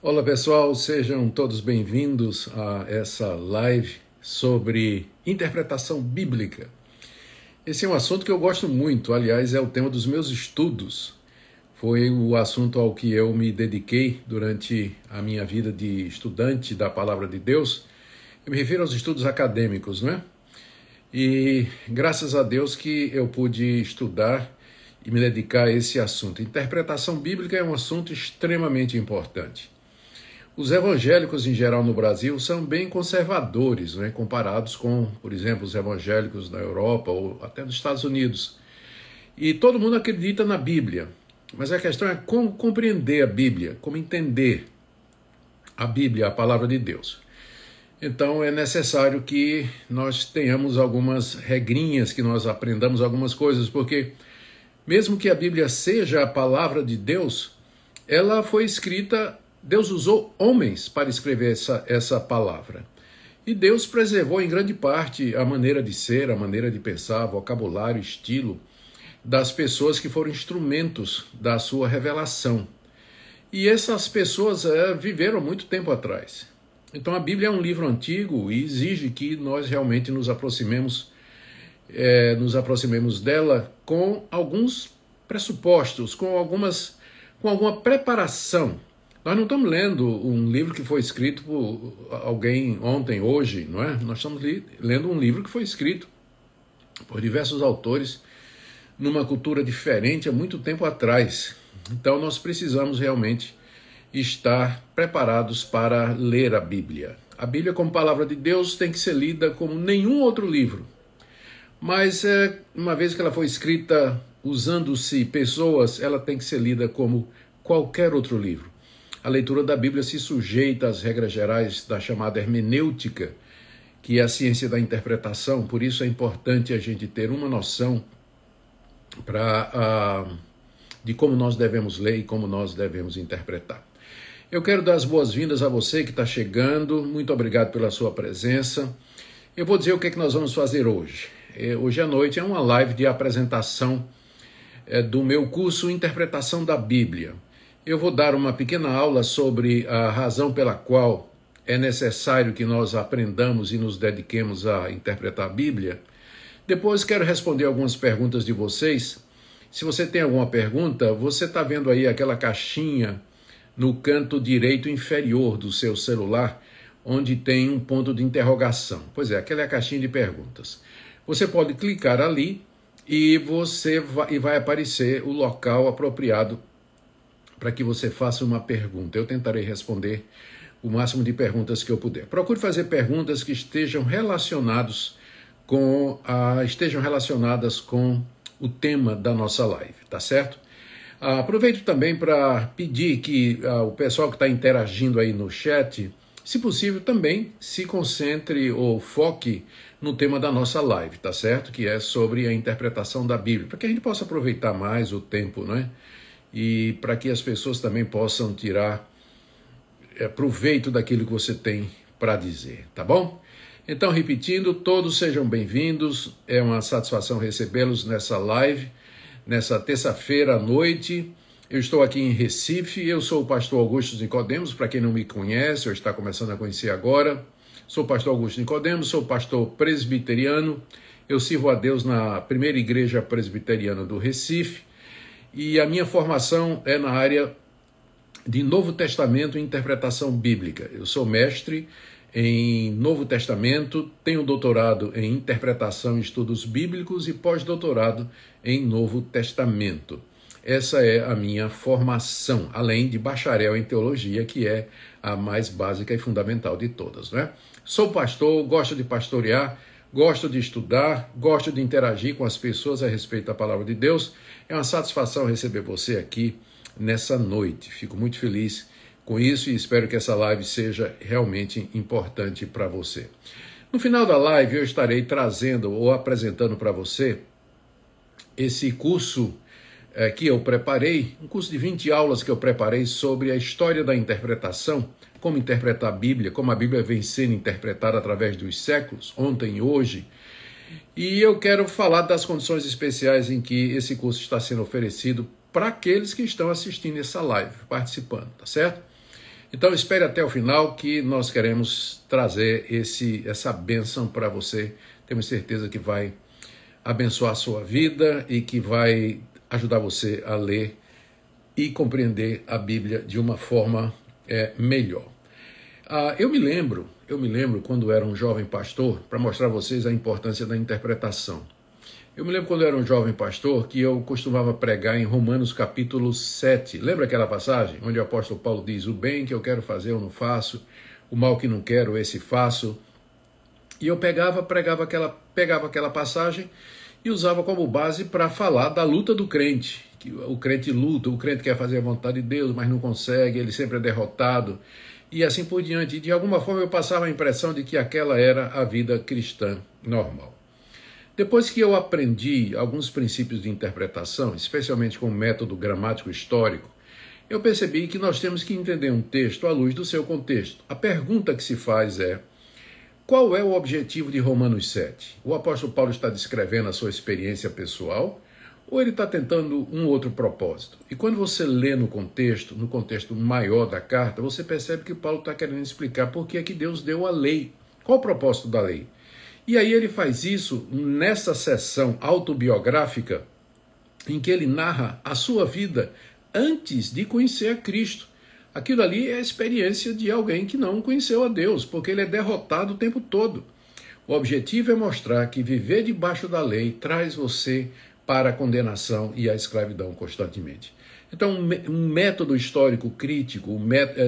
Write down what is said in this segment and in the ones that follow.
Olá pessoal, sejam todos bem-vindos a essa live sobre interpretação bíblica. Esse é um assunto que eu gosto muito, aliás, é o tema dos meus estudos. Foi o assunto ao que eu me dediquei durante a minha vida de estudante da Palavra de Deus. Eu me refiro aos estudos acadêmicos, não é? E graças a Deus que eu pude estudar e me dedicar a esse assunto. Interpretação bíblica é um assunto extremamente importante. Os evangélicos em geral no Brasil são bem conservadores, né, comparados com, por exemplo, os evangélicos da Europa ou até nos Estados Unidos. E todo mundo acredita na Bíblia, mas a questão é como compreender a Bíblia, como entender a Bíblia, a palavra de Deus. Então é necessário que nós tenhamos algumas regrinhas, que nós aprendamos algumas coisas, porque mesmo que a Bíblia seja a palavra de Deus, ela foi escrita Deus usou homens para escrever essa, essa palavra. E Deus preservou em grande parte a maneira de ser, a maneira de pensar, vocabulário, estilo das pessoas que foram instrumentos da sua revelação. E essas pessoas é, viveram muito tempo atrás. Então a Bíblia é um livro antigo e exige que nós realmente nos aproximemos, é, nos aproximemos dela com alguns pressupostos, com algumas, com alguma preparação nós não estamos lendo um livro que foi escrito por alguém ontem, hoje, não é? Nós estamos lendo um livro que foi escrito por diversos autores numa cultura diferente há muito tempo atrás. Então nós precisamos realmente estar preparados para ler a Bíblia. A Bíblia, como palavra de Deus, tem que ser lida como nenhum outro livro. Mas, é, uma vez que ela foi escrita usando-se pessoas, ela tem que ser lida como qualquer outro livro. A leitura da Bíblia se sujeita às regras gerais da chamada hermenêutica, que é a ciência da interpretação, por isso é importante a gente ter uma noção uh, de como nós devemos ler e como nós devemos interpretar. Eu quero dar as boas-vindas a você que está chegando, muito obrigado pela sua presença. Eu vou dizer o que, é que nós vamos fazer hoje. É, hoje à noite é uma live de apresentação é, do meu curso Interpretação da Bíblia eu vou dar uma pequena aula sobre a razão pela qual é necessário que nós aprendamos e nos dediquemos a interpretar a Bíblia. Depois quero responder algumas perguntas de vocês. Se você tem alguma pergunta, você está vendo aí aquela caixinha no canto direito inferior do seu celular, onde tem um ponto de interrogação. Pois é, aquela é a caixinha de perguntas. Você pode clicar ali e você vai, e vai aparecer o local apropriado para que você faça uma pergunta. Eu tentarei responder o máximo de perguntas que eu puder. Procure fazer perguntas que estejam relacionados com a, estejam relacionadas com o tema da nossa live, tá certo? aproveito também para pedir que o pessoal que está interagindo aí no chat, se possível, também se concentre ou foque no tema da nossa live, tá certo? Que é sobre a interpretação da Bíblia, para que a gente possa aproveitar mais o tempo, não é? E para que as pessoas também possam tirar é, proveito daquilo que você tem para dizer, tá bom? Então, repetindo, todos sejam bem-vindos, é uma satisfação recebê-los nessa live, nessa terça-feira à noite. Eu estou aqui em Recife, eu sou o pastor Augusto Nicodemos, para quem não me conhece ou está começando a conhecer agora. Sou o pastor Augusto Nicodemos, sou pastor presbiteriano, eu sirvo a Deus na primeira igreja presbiteriana do Recife e a minha formação é na área de Novo Testamento e interpretação bíblica. Eu sou mestre em Novo Testamento, tenho doutorado em interpretação e estudos bíblicos e pós-doutorado em Novo Testamento. Essa é a minha formação, além de bacharel em teologia, que é a mais básica e fundamental de todas, né? Sou pastor, gosto de pastorear, gosto de estudar, gosto de interagir com as pessoas a respeito da palavra de Deus. É uma satisfação receber você aqui nessa noite. Fico muito feliz com isso e espero que essa live seja realmente importante para você. No final da live, eu estarei trazendo ou apresentando para você esse curso é, que eu preparei, um curso de 20 aulas que eu preparei sobre a história da interpretação como interpretar a Bíblia, como a Bíblia vem sendo interpretada através dos séculos, ontem e hoje. E eu quero falar das condições especiais em que esse curso está sendo oferecido para aqueles que estão assistindo essa live, participando, tá certo? Então espere até o final que nós queremos trazer esse, essa bênção para você. Temos certeza que vai abençoar a sua vida e que vai ajudar você a ler e compreender a Bíblia de uma forma é, melhor. Ah, eu me lembro, eu me lembro quando era um jovem pastor, para mostrar a vocês a importância da interpretação. Eu me lembro quando eu era um jovem pastor que eu costumava pregar em Romanos capítulo 7. Lembra aquela passagem onde o apóstolo Paulo diz: O bem que eu quero fazer eu não faço, o mal que não quero esse faço. E eu pegava, pregava aquela, pegava aquela passagem e usava como base para falar da luta do crente. Que o crente luta, o crente quer fazer a vontade de Deus, mas não consegue, ele sempre é derrotado. E assim por diante. De alguma forma eu passava a impressão de que aquela era a vida cristã normal. Depois que eu aprendi alguns princípios de interpretação, especialmente com o método gramático histórico, eu percebi que nós temos que entender um texto à luz do seu contexto. A pergunta que se faz é: qual é o objetivo de Romanos 7? O apóstolo Paulo está descrevendo a sua experiência pessoal ou ele está tentando um outro propósito? E quando você lê no contexto, no contexto maior da carta, você percebe que Paulo está querendo explicar por que é que Deus deu a lei. Qual o propósito da lei? E aí ele faz isso nessa sessão autobiográfica em que ele narra a sua vida antes de conhecer a Cristo. Aquilo ali é a experiência de alguém que não conheceu a Deus, porque ele é derrotado o tempo todo. O objetivo é mostrar que viver debaixo da lei traz você para a condenação e a escravidão constantemente. Então, um método histórico crítico, um método,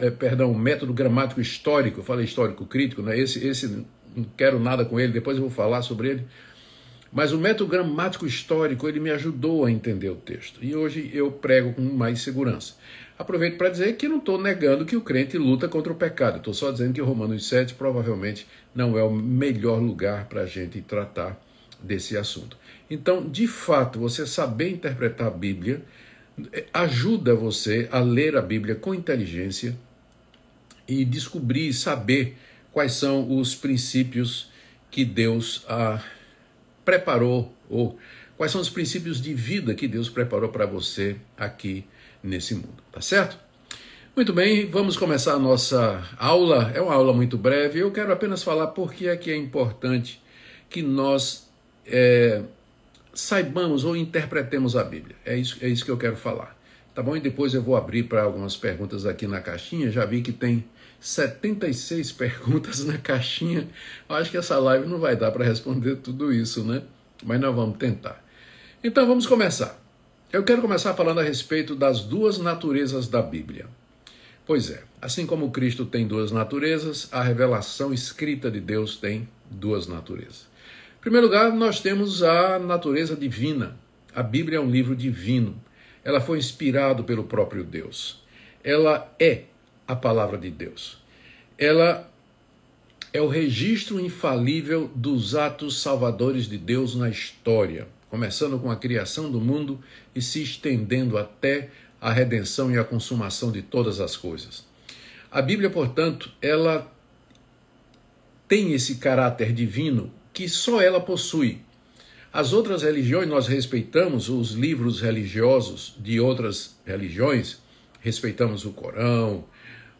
é, perdão, um método gramático histórico, eu falei histórico crítico, né? esse, esse não quero nada com ele, depois eu vou falar sobre ele. Mas o método gramático histórico, ele me ajudou a entender o texto. E hoje eu prego com mais segurança. Aproveito para dizer que não estou negando que o crente luta contra o pecado. Estou só dizendo que Romanos 7 provavelmente não é o melhor lugar para a gente tratar desse assunto. Então, de fato, você saber interpretar a Bíblia eh, ajuda você a ler a Bíblia com inteligência e descobrir, saber quais são os princípios que Deus ah, preparou, ou quais são os princípios de vida que Deus preparou para você aqui nesse mundo, tá certo? Muito bem, vamos começar a nossa aula. É uma aula muito breve. Eu quero apenas falar por que é que é importante que nós é, saibamos ou interpretemos a Bíblia. É isso, é isso que eu quero falar. Tá bom? E depois eu vou abrir para algumas perguntas aqui na caixinha. Já vi que tem 76 perguntas na caixinha. Eu acho que essa live não vai dar para responder tudo isso, né? Mas nós vamos tentar. Então vamos começar. Eu quero começar falando a respeito das duas naturezas da Bíblia. Pois é, assim como Cristo tem duas naturezas, a revelação escrita de Deus tem duas naturezas. Em primeiro lugar, nós temos a natureza divina. A Bíblia é um livro divino. Ela foi inspirada pelo próprio Deus. Ela é a palavra de Deus. Ela é o registro infalível dos atos salvadores de Deus na história, começando com a criação do mundo e se estendendo até a redenção e a consumação de todas as coisas. A Bíblia, portanto, ela tem esse caráter divino que só ela possui. As outras religiões, nós respeitamos os livros religiosos de outras religiões, respeitamos o Corão,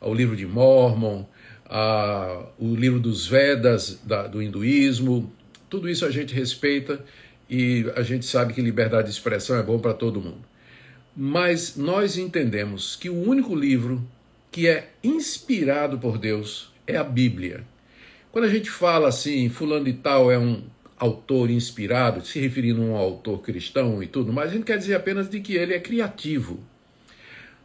o livro de Mormon, a, o livro dos Vedas da, do hinduísmo, tudo isso a gente respeita e a gente sabe que liberdade de expressão é bom para todo mundo. Mas nós entendemos que o único livro que é inspirado por Deus é a Bíblia. Quando a gente fala assim, fulano de tal é um autor inspirado, se referindo a um autor cristão e tudo mas a gente quer dizer apenas de que ele é criativo.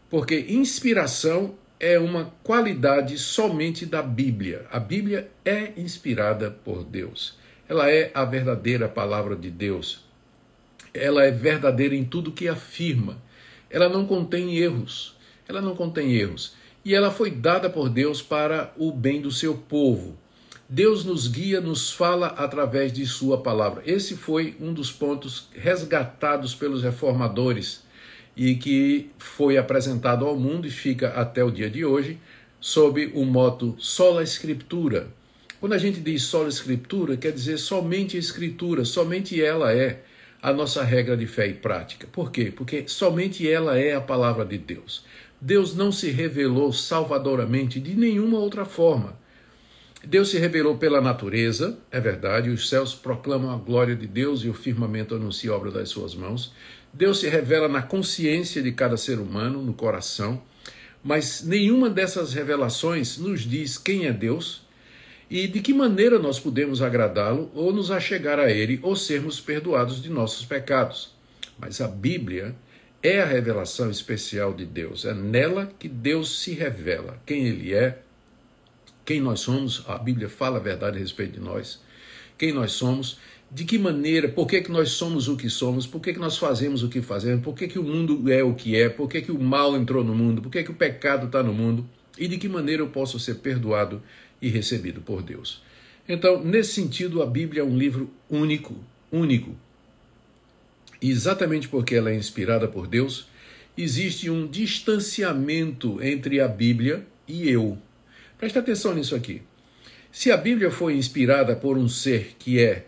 Porque inspiração é uma qualidade somente da Bíblia. A Bíblia é inspirada por Deus. Ela é a verdadeira palavra de Deus. Ela é verdadeira em tudo que afirma. Ela não contém erros. Ela não contém erros. E ela foi dada por Deus para o bem do seu povo. Deus nos guia, nos fala através de Sua palavra. Esse foi um dos pontos resgatados pelos reformadores e que foi apresentado ao mundo e fica até o dia de hoje sob o moto sola escritura. Quando a gente diz sola escritura, quer dizer somente a escritura, somente ela é a nossa regra de fé e prática. Por quê? Porque somente ela é a palavra de Deus. Deus não se revelou salvadoramente de nenhuma outra forma. Deus se revelou pela natureza, é verdade, os céus proclamam a glória de Deus e o firmamento anuncia a obra das suas mãos. Deus se revela na consciência de cada ser humano, no coração, mas nenhuma dessas revelações nos diz quem é Deus e de que maneira nós podemos agradá-lo ou nos achegar a Ele ou sermos perdoados de nossos pecados. Mas a Bíblia é a revelação especial de Deus, é nela que Deus se revela, quem Ele é, quem nós somos, a Bíblia fala a verdade a respeito de nós, quem nós somos, de que maneira, por que, que nós somos o que somos, por que, que nós fazemos o que fazemos, por que, que o mundo é o que é, por que, que o mal entrou no mundo, por que, que o pecado está no mundo e de que maneira eu posso ser perdoado e recebido por Deus. Então, nesse sentido, a Bíblia é um livro único, único. E exatamente porque ela é inspirada por Deus, existe um distanciamento entre a Bíblia e eu. Preste atenção nisso aqui. Se a Bíblia foi inspirada por um ser que é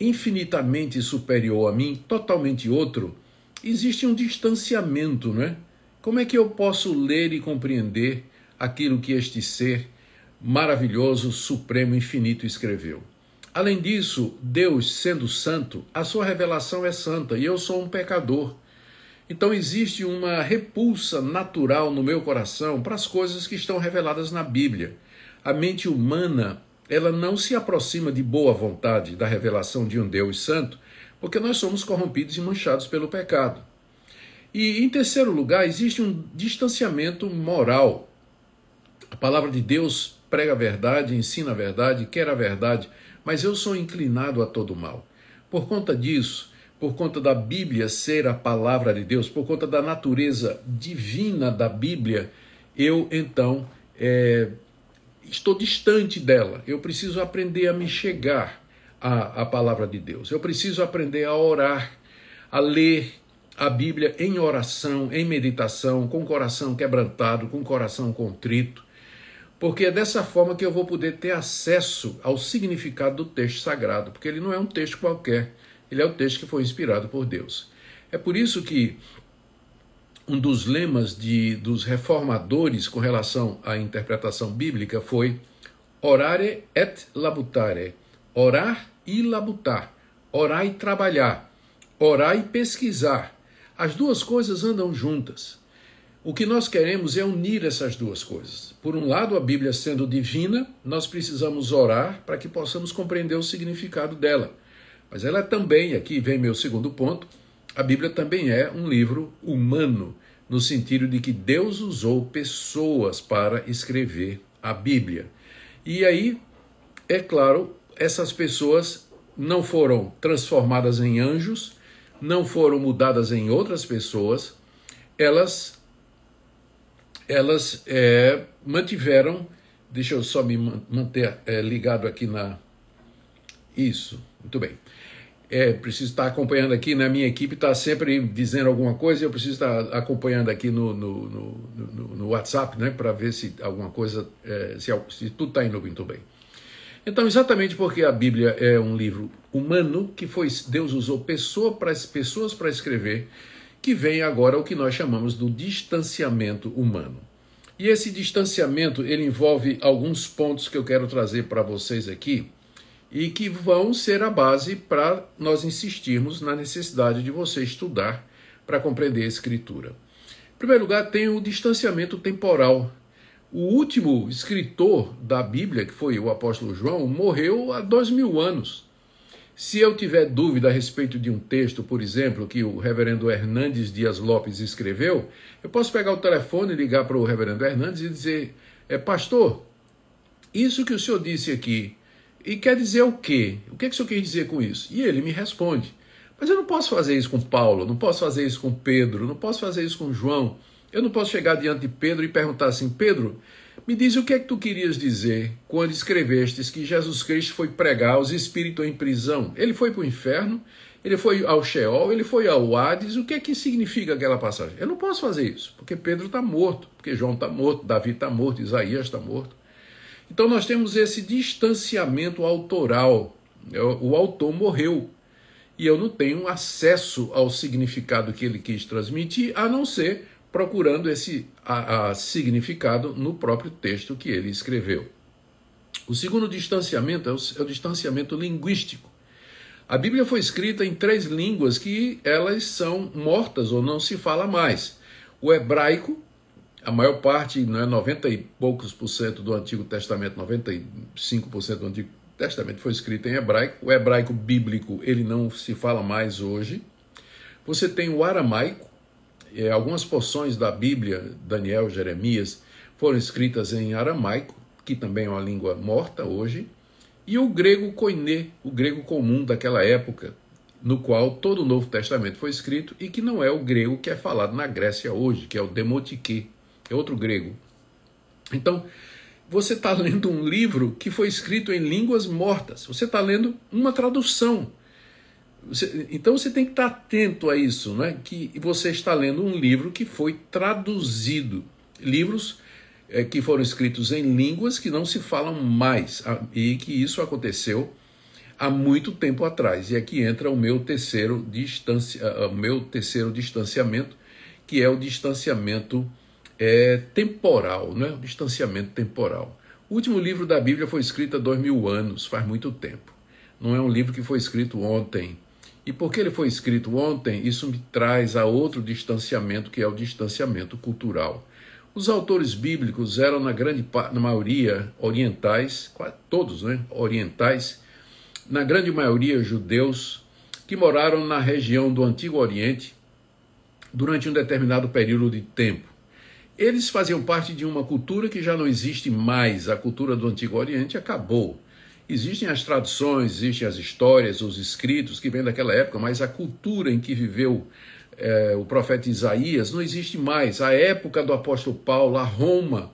infinitamente superior a mim, totalmente outro, existe um distanciamento, não é? Como é que eu posso ler e compreender aquilo que este ser maravilhoso, supremo, infinito escreveu? Além disso, Deus, sendo santo, a sua revelação é santa e eu sou um pecador. Então existe uma repulsa natural no meu coração para as coisas que estão reveladas na Bíblia. A mente humana, ela não se aproxima de boa vontade da revelação de um Deus santo, porque nós somos corrompidos e manchados pelo pecado. E em terceiro lugar, existe um distanciamento moral. A palavra de Deus prega a verdade, ensina a verdade, quer a verdade, mas eu sou inclinado a todo mal. Por conta disso, por conta da Bíblia ser a palavra de Deus, por conta da natureza divina da Bíblia, eu então é, estou distante dela. Eu preciso aprender a me chegar à, à palavra de Deus. Eu preciso aprender a orar, a ler a Bíblia em oração, em meditação, com coração quebrantado, com coração contrito. Porque é dessa forma que eu vou poder ter acesso ao significado do texto sagrado, porque ele não é um texto qualquer ele é o texto que foi inspirado por Deus. É por isso que um dos lemas de, dos reformadores com relação à interpretação bíblica foi orare et labutare, orar e labutar, orar e trabalhar, orar e pesquisar. As duas coisas andam juntas. O que nós queremos é unir essas duas coisas. Por um lado, a Bíblia sendo divina, nós precisamos orar para que possamos compreender o significado dela. Mas ela é também, aqui vem meu segundo ponto, a Bíblia também é um livro humano, no sentido de que Deus usou pessoas para escrever a Bíblia. E aí, é claro, essas pessoas não foram transformadas em anjos, não foram mudadas em outras pessoas, elas elas é, mantiveram, deixa eu só me manter é, ligado aqui na isso, muito bem é, preciso estar acompanhando aqui, né? Minha equipe está sempre dizendo alguma coisa eu preciso estar acompanhando aqui no, no, no, no WhatsApp, né? Para ver se alguma coisa, é, se, se, tudo está indo muito bem. Então, exatamente porque a Bíblia é um livro humano que foi Deus usou pessoa para pessoas para escrever, que vem agora o que nós chamamos do distanciamento humano. E esse distanciamento ele envolve alguns pontos que eu quero trazer para vocês aqui e que vão ser a base para nós insistirmos na necessidade de você estudar para compreender a Escritura. Em primeiro lugar, tem o distanciamento temporal. O último escritor da Bíblia, que foi o apóstolo João, morreu há dois mil anos. Se eu tiver dúvida a respeito de um texto, por exemplo, que o reverendo Hernandes Dias Lopes escreveu, eu posso pegar o telefone e ligar para o reverendo Hernandes e dizer: é, Pastor, isso que o senhor disse aqui e quer dizer o quê? O que, é que o senhor quer dizer com isso? E ele me responde: Mas eu não posso fazer isso com Paulo, não posso fazer isso com Pedro, não posso fazer isso com João. Eu não posso chegar diante de Pedro e perguntar assim: Pedro, me diz o que é que tu querias dizer quando escrevestes que Jesus Cristo foi pregar aos espíritos em prisão? Ele foi para o inferno, ele foi ao Sheol, ele foi ao Hades. O que é que significa aquela passagem? Eu não posso fazer isso, porque Pedro está morto, porque João está morto, Davi está morto, Isaías está morto. Então nós temos esse distanciamento autoral. O autor morreu e eu não tenho acesso ao significado que ele quis transmitir, a não ser procurando esse a, a significado no próprio texto que ele escreveu. O segundo distanciamento é o, é o distanciamento linguístico. A Bíblia foi escrita em três línguas que elas são mortas ou não se fala mais. O hebraico, a maior parte, né, 90 e poucos por cento do Antigo Testamento, 95% do Antigo Testamento foi escrito em hebraico. O hebraico bíblico, ele não se fala mais hoje. Você tem o aramaico, é, algumas porções da Bíblia, Daniel, Jeremias, foram escritas em aramaico, que também é uma língua morta hoje e o grego koiné, o grego comum daquela época, no qual todo o Novo Testamento foi escrito e que não é o grego que é falado na Grécia hoje, que é o demotike, é outro grego. Então, você está lendo um livro que foi escrito em línguas mortas, você está lendo uma tradução. Você, então você tem que estar atento a isso, né? que você está lendo um livro que foi traduzido. Livros é, que foram escritos em línguas que não se falam mais, e que isso aconteceu há muito tempo atrás. E aqui entra o meu terceiro, distancia, o meu terceiro distanciamento, que é o distanciamento é, temporal, né? o distanciamento temporal. O último livro da Bíblia foi escrito há dois mil anos, faz muito tempo. Não é um livro que foi escrito ontem. E porque ele foi escrito ontem, isso me traz a outro distanciamento, que é o distanciamento cultural. Os autores bíblicos eram, na grande na maioria, orientais, quase todos, né? Orientais, na grande maioria judeus, que moraram na região do Antigo Oriente durante um determinado período de tempo. Eles faziam parte de uma cultura que já não existe mais. A cultura do Antigo Oriente acabou. Existem as tradições, existem as histórias, os escritos que vêm daquela época, mas a cultura em que viveu é, o profeta Isaías não existe mais. A época do apóstolo Paulo, a Roma,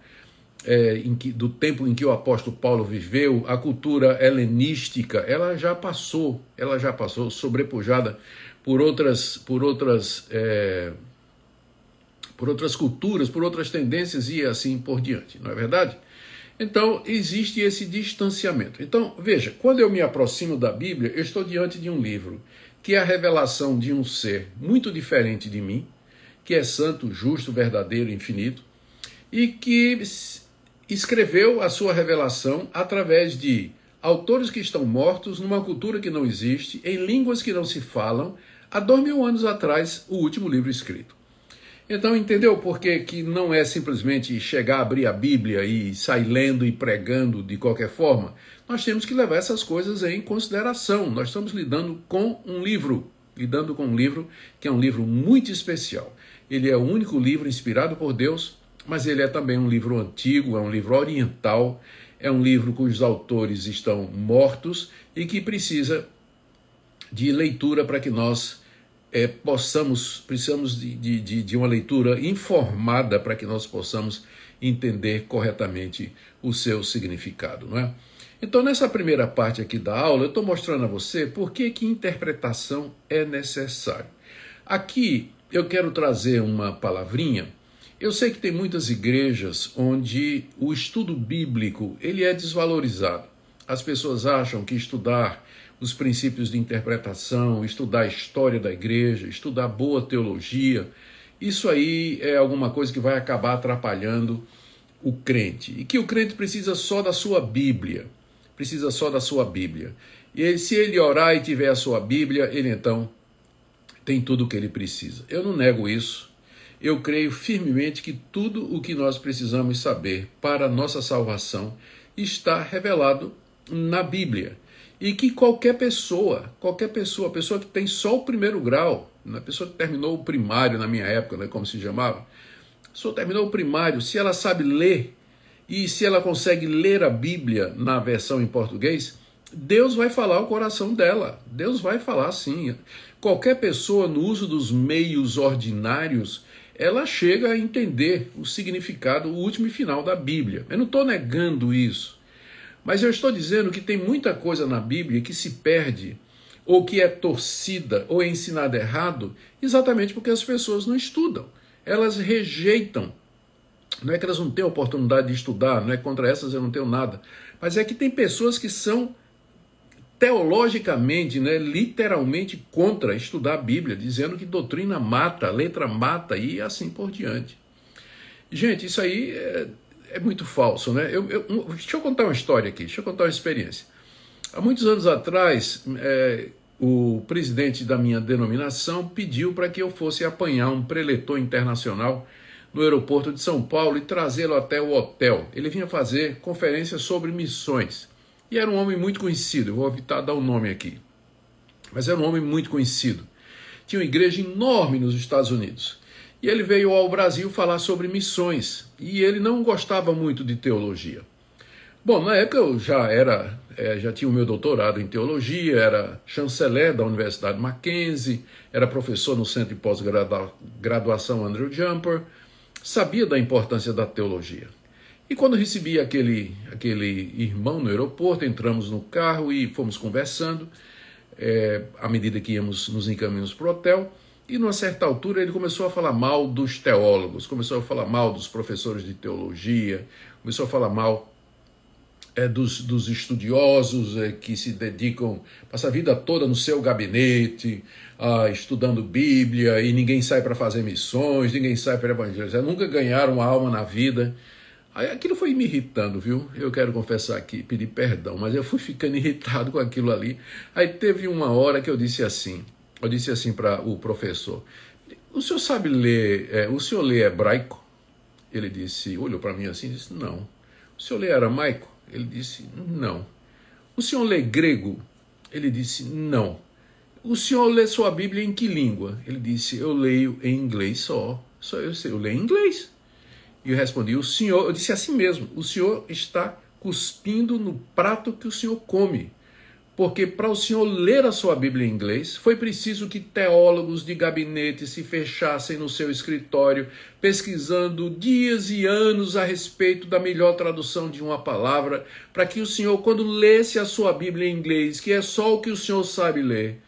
é, que, do tempo em que o apóstolo Paulo viveu, a cultura helenística, ela já passou, ela já passou, sobrepujada por outras, por outras, é, por outras culturas, por outras tendências e assim por diante, não é verdade? Então, existe esse distanciamento. Então, veja, quando eu me aproximo da Bíblia, eu estou diante de um livro que é a revelação de um ser muito diferente de mim, que é santo, justo, verdadeiro, infinito, e que escreveu a sua revelação através de autores que estão mortos numa cultura que não existe, em línguas que não se falam, há dois mil anos atrás, o último livro escrito. Então, entendeu por que, que não é simplesmente chegar, abrir a Bíblia e sair lendo e pregando de qualquer forma? Nós temos que levar essas coisas em consideração. Nós estamos lidando com um livro, lidando com um livro que é um livro muito especial. Ele é o único livro inspirado por Deus, mas ele é também um livro antigo, é um livro oriental, é um livro cujos autores estão mortos e que precisa de leitura para que nós é, possamos, precisamos de, de, de uma leitura informada para que nós possamos entender corretamente o seu significado, não é? Então, nessa primeira parte aqui da aula, eu estou mostrando a você por que, que interpretação é necessário. Aqui eu quero trazer uma palavrinha. Eu sei que tem muitas igrejas onde o estudo bíblico ele é desvalorizado. As pessoas acham que estudar os princípios de interpretação, estudar a história da igreja, estudar boa teologia, isso aí é alguma coisa que vai acabar atrapalhando o crente. E que o crente precisa só da sua Bíblia, precisa só da sua Bíblia. E se ele orar e tiver a sua Bíblia, ele então tem tudo o que ele precisa. Eu não nego isso. Eu creio firmemente que tudo o que nós precisamos saber para a nossa salvação está revelado na Bíblia e que qualquer pessoa, qualquer pessoa, pessoa que tem só o primeiro grau, né, pessoa que terminou o primário na minha época, né, como se chamava, pessoa terminou o primário, se ela sabe ler e se ela consegue ler a Bíblia na versão em português, Deus vai falar o coração dela. Deus vai falar sim. Qualquer pessoa no uso dos meios ordinários, ela chega a entender o significado, o último e final da Bíblia. Eu não estou negando isso. Mas eu estou dizendo que tem muita coisa na Bíblia que se perde, ou que é torcida, ou é ensinada errado, exatamente porque as pessoas não estudam. Elas rejeitam. Não é que elas não têm oportunidade de estudar, não é contra essas eu não tenho nada. Mas é que tem pessoas que são teologicamente, né, literalmente contra estudar a Bíblia, dizendo que doutrina mata, letra mata e assim por diante. Gente, isso aí é, é muito falso, né? Eu, eu, deixa eu contar uma história aqui, deixa eu contar uma experiência. Há muitos anos atrás, é, o presidente da minha denominação pediu para que eu fosse apanhar um preletor internacional no aeroporto de São Paulo e trazê-lo até o hotel. Ele vinha fazer conferência sobre missões. E era um homem muito conhecido, eu vou evitar dar o um nome aqui. Mas era um homem muito conhecido. Tinha uma igreja enorme nos Estados Unidos. E ele veio ao Brasil falar sobre missões. E ele não gostava muito de teologia. Bom, na época eu já era, é, já tinha o meu doutorado em teologia, era chanceler da Universidade Mackenzie, era professor no Centro de Pós-Graduação Andrew Jumper, sabia da importância da teologia. E quando recebi aquele, aquele irmão no aeroporto, entramos no carro e fomos conversando, é, à medida que íamos nos encaminhamos para o hotel, e numa certa altura ele começou a falar mal dos teólogos, começou a falar mal dos professores de teologia, começou a falar mal é, dos, dos, estudiosos é, que se dedicam, passam a vida toda no seu gabinete, ah, estudando Bíblia, e ninguém sai para fazer missões, ninguém sai para evangelizar, nunca ganharam alma na vida. Aí aquilo foi me irritando, viu? Eu quero confessar aqui, pedir perdão, mas eu fui ficando irritado com aquilo ali. Aí teve uma hora que eu disse assim, eu disse assim para o professor, o senhor sabe ler, é, o senhor lê hebraico? Ele disse, olhou para mim assim e disse, não. O senhor lê aramaico? Ele disse, não. O senhor lê grego? Ele disse, não. O senhor lê sua Bíblia em que língua? Ele disse, eu leio em inglês só. Só eu sei, eu leio em inglês. E eu respondi: O senhor, eu disse assim mesmo: o senhor está cuspindo no prato que o senhor come. Porque para o senhor ler a sua Bíblia em inglês, foi preciso que teólogos de gabinete se fechassem no seu escritório, pesquisando dias e anos a respeito da melhor tradução de uma palavra, para que o senhor, quando lesse a sua Bíblia em inglês, que é só o que o senhor sabe ler,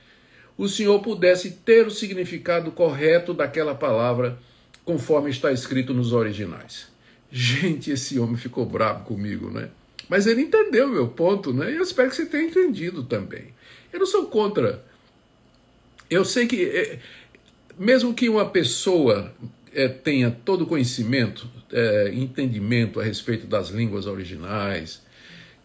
o senhor pudesse ter o significado correto daquela palavra conforme está escrito nos originais. Gente, esse homem ficou bravo comigo, né? Mas ele entendeu o meu ponto, né? E eu espero que você tenha entendido também. Eu não sou contra. Eu sei que, é, mesmo que uma pessoa é, tenha todo conhecimento, é, entendimento a respeito das línguas originais,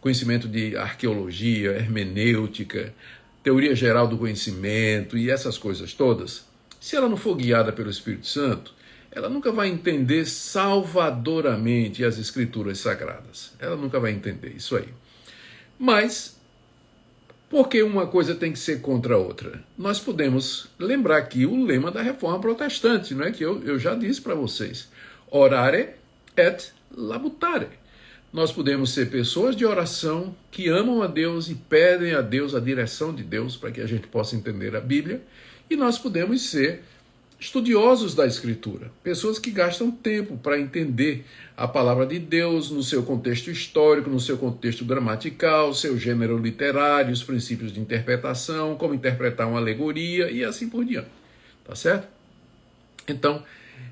conhecimento de arqueologia, hermenêutica, teoria geral do conhecimento e essas coisas todas, se ela não for guiada pelo Espírito Santo, ela nunca vai entender salvadoramente as escrituras sagradas. Ela nunca vai entender isso aí. Mas, por que uma coisa tem que ser contra a outra? Nós podemos lembrar aqui o lema da reforma protestante, não é? Que eu, eu já disse para vocês: orare et labutare. Nós podemos ser pessoas de oração que amam a Deus e pedem a Deus a direção de Deus para que a gente possa entender a Bíblia, e nós podemos ser estudiosos da Escritura, pessoas que gastam tempo para entender a palavra de Deus no seu contexto histórico, no seu contexto gramatical, seu gênero literário, os princípios de interpretação, como interpretar uma alegoria e assim por diante. Tá certo? Então,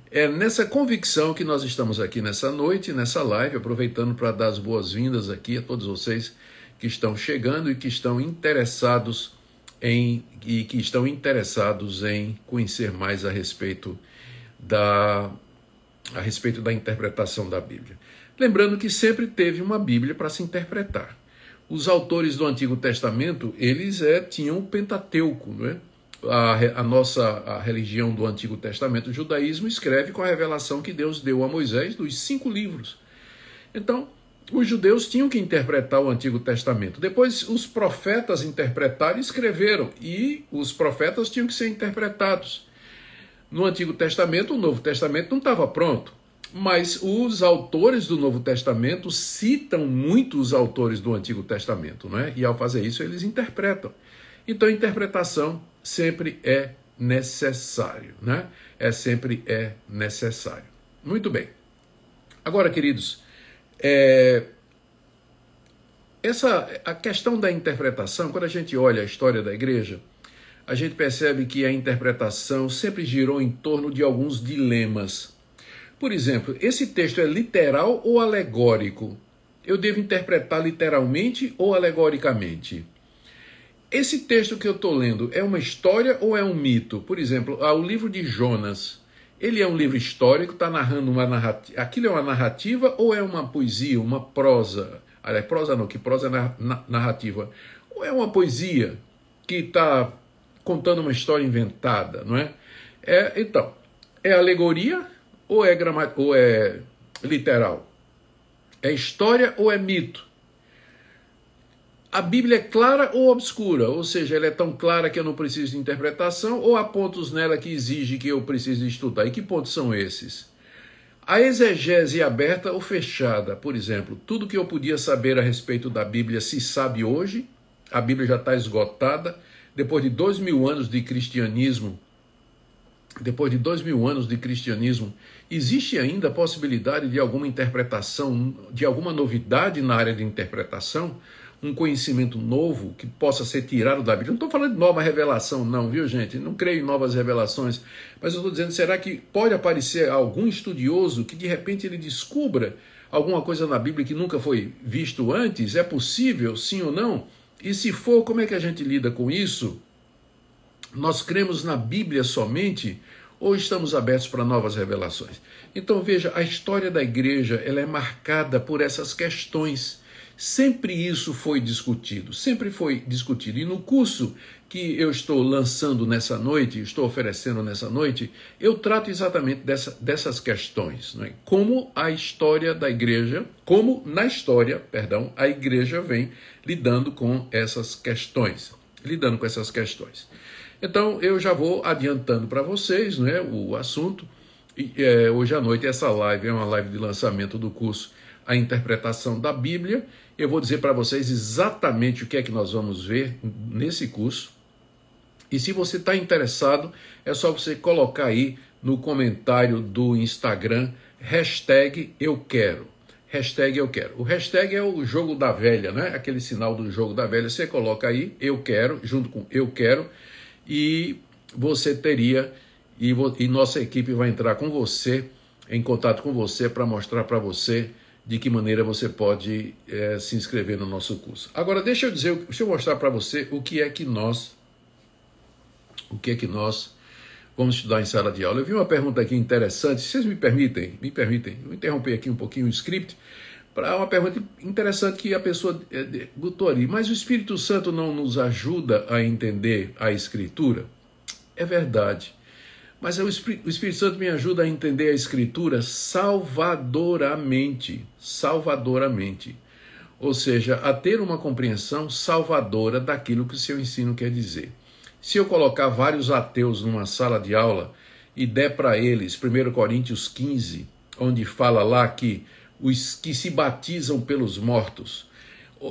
é nessa convicção que nós estamos aqui nessa noite, nessa live, aproveitando para dar as boas-vindas aqui a todos vocês que estão chegando e que estão interessados em, e que estão interessados em conhecer mais a respeito da, a respeito da interpretação da Bíblia. Lembrando que sempre teve uma Bíblia para se interpretar. Os autores do Antigo Testamento, eles é, tinham o Pentateuco, não é? A, a, nossa a religião do Antigo Testamento, o judaísmo, escreve com a revelação que Deus deu a Moisés dos cinco livros. Então, os judeus tinham que interpretar o Antigo Testamento. Depois, os profetas interpretaram e escreveram, e os profetas tinham que ser interpretados. No Antigo Testamento, o Novo Testamento não estava pronto, mas os autores do Novo Testamento citam muito os autores do Antigo Testamento, né? e ao fazer isso, eles interpretam. Então, a interpretação sempre é necessário, né? É sempre é necessário. Muito bem. Agora, queridos, é, essa a questão da interpretação, quando a gente olha a história da igreja, a gente percebe que a interpretação sempre girou em torno de alguns dilemas. Por exemplo, esse texto é literal ou alegórico? Eu devo interpretar literalmente ou alegoricamente? esse texto que eu estou lendo é uma história ou é um mito? Por exemplo, ah, o livro de Jonas. Ele é um livro histórico, está narrando uma narrativa. Aquilo é uma narrativa ou é uma poesia, uma prosa? Aliás, prosa não, que prosa é narrativa. Ou é uma poesia que está contando uma história inventada, não é? é então, é alegoria ou é, ou é literal? É história ou é mito? A Bíblia é clara ou obscura, ou seja, ela é tão clara que eu não preciso de interpretação, ou há pontos nela que exige que eu precise estudar. E que pontos são esses? A exegese aberta ou fechada, por exemplo, tudo que eu podia saber a respeito da Bíblia se sabe hoje, a Bíblia já está esgotada, depois de dois mil anos de cristianismo, depois de dois mil anos de cristianismo, existe ainda a possibilidade de alguma interpretação, de alguma novidade na área de interpretação? Um conhecimento novo que possa ser tirado da Bíblia. Não estou falando de nova revelação, não, viu, gente? Não creio em novas revelações. Mas eu estou dizendo, será que pode aparecer algum estudioso que de repente ele descubra alguma coisa na Bíblia que nunca foi visto antes? É possível, sim ou não? E se for, como é que a gente lida com isso? Nós cremos na Bíblia somente ou estamos abertos para novas revelações? Então veja, a história da igreja ela é marcada por essas questões Sempre isso foi discutido, sempre foi discutido. E no curso que eu estou lançando nessa noite, estou oferecendo nessa noite, eu trato exatamente dessa, dessas questões. Né? Como a história da igreja, como na história, perdão, a igreja vem lidando com essas questões. Lidando com essas questões. Então eu já vou adiantando para vocês né, o assunto. E, é, hoje à noite essa live é uma live de lançamento do curso A Interpretação da Bíblia eu vou dizer para vocês exatamente o que é que nós vamos ver nesse curso. E se você está interessado, é só você colocar aí no comentário do Instagram hashtag eu quero. Hashtag eu quero. O hashtag é o jogo da velha, né? Aquele sinal do jogo da velha. Você coloca aí eu quero, junto com eu quero, e você teria, e, e nossa equipe vai entrar com você, em contato com você, para mostrar para você de que maneira você pode é, se inscrever no nosso curso. Agora, deixa eu dizer, deixa eu mostrar para você o que é que nós, o que é que nós vamos estudar em sala de aula. Eu vi uma pergunta aqui interessante, vocês me permitem, me permitem, eu interromper aqui um pouquinho o script, para uma pergunta interessante que a pessoa é, botou ali, mas o Espírito Santo não nos ajuda a entender a Escritura? É verdade. Mas o Espírito Santo me ajuda a entender a Escritura salvadoramente. Salvadoramente. Ou seja, a ter uma compreensão salvadora daquilo que o seu ensino quer dizer. Se eu colocar vários ateus numa sala de aula e der para eles 1 Coríntios 15, onde fala lá que os que se batizam pelos mortos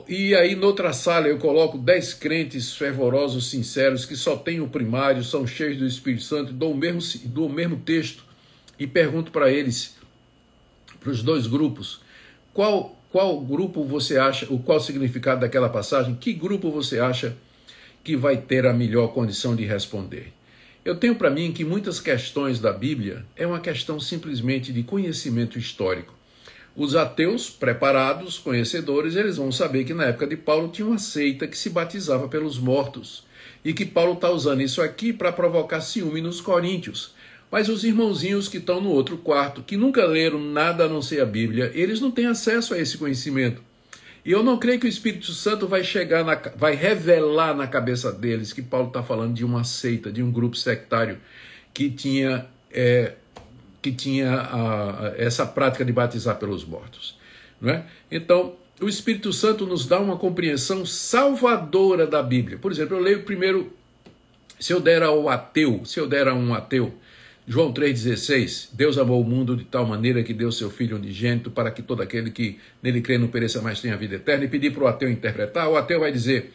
e aí, noutra sala, eu coloco dez crentes fervorosos, sinceros, que só têm o primário, são cheios do Espírito Santo, dou o mesmo, dou o mesmo texto e pergunto para eles, para os dois grupos, qual, qual grupo você acha, o qual significado daquela passagem, que grupo você acha que vai ter a melhor condição de responder? Eu tenho para mim que muitas questões da Bíblia é uma questão simplesmente de conhecimento histórico. Os ateus, preparados, conhecedores, eles vão saber que na época de Paulo tinha uma seita que se batizava pelos mortos. E que Paulo está usando isso aqui para provocar ciúme nos coríntios. Mas os irmãozinhos que estão no outro quarto, que nunca leram nada a não ser a Bíblia, eles não têm acesso a esse conhecimento. E eu não creio que o Espírito Santo vai chegar, na, vai revelar na cabeça deles que Paulo está falando de uma seita, de um grupo sectário que tinha é, que tinha a, essa prática de batizar pelos mortos. É? Então, o Espírito Santo nos dá uma compreensão salvadora da Bíblia. Por exemplo, eu leio primeiro, se eu der ao ateu, se eu der a um ateu, João 3,16, Deus amou o mundo de tal maneira que deu seu Filho unigênito para que todo aquele que nele crê não pereça mais tenha vida eterna. E pedir para o ateu interpretar, o ateu vai dizer,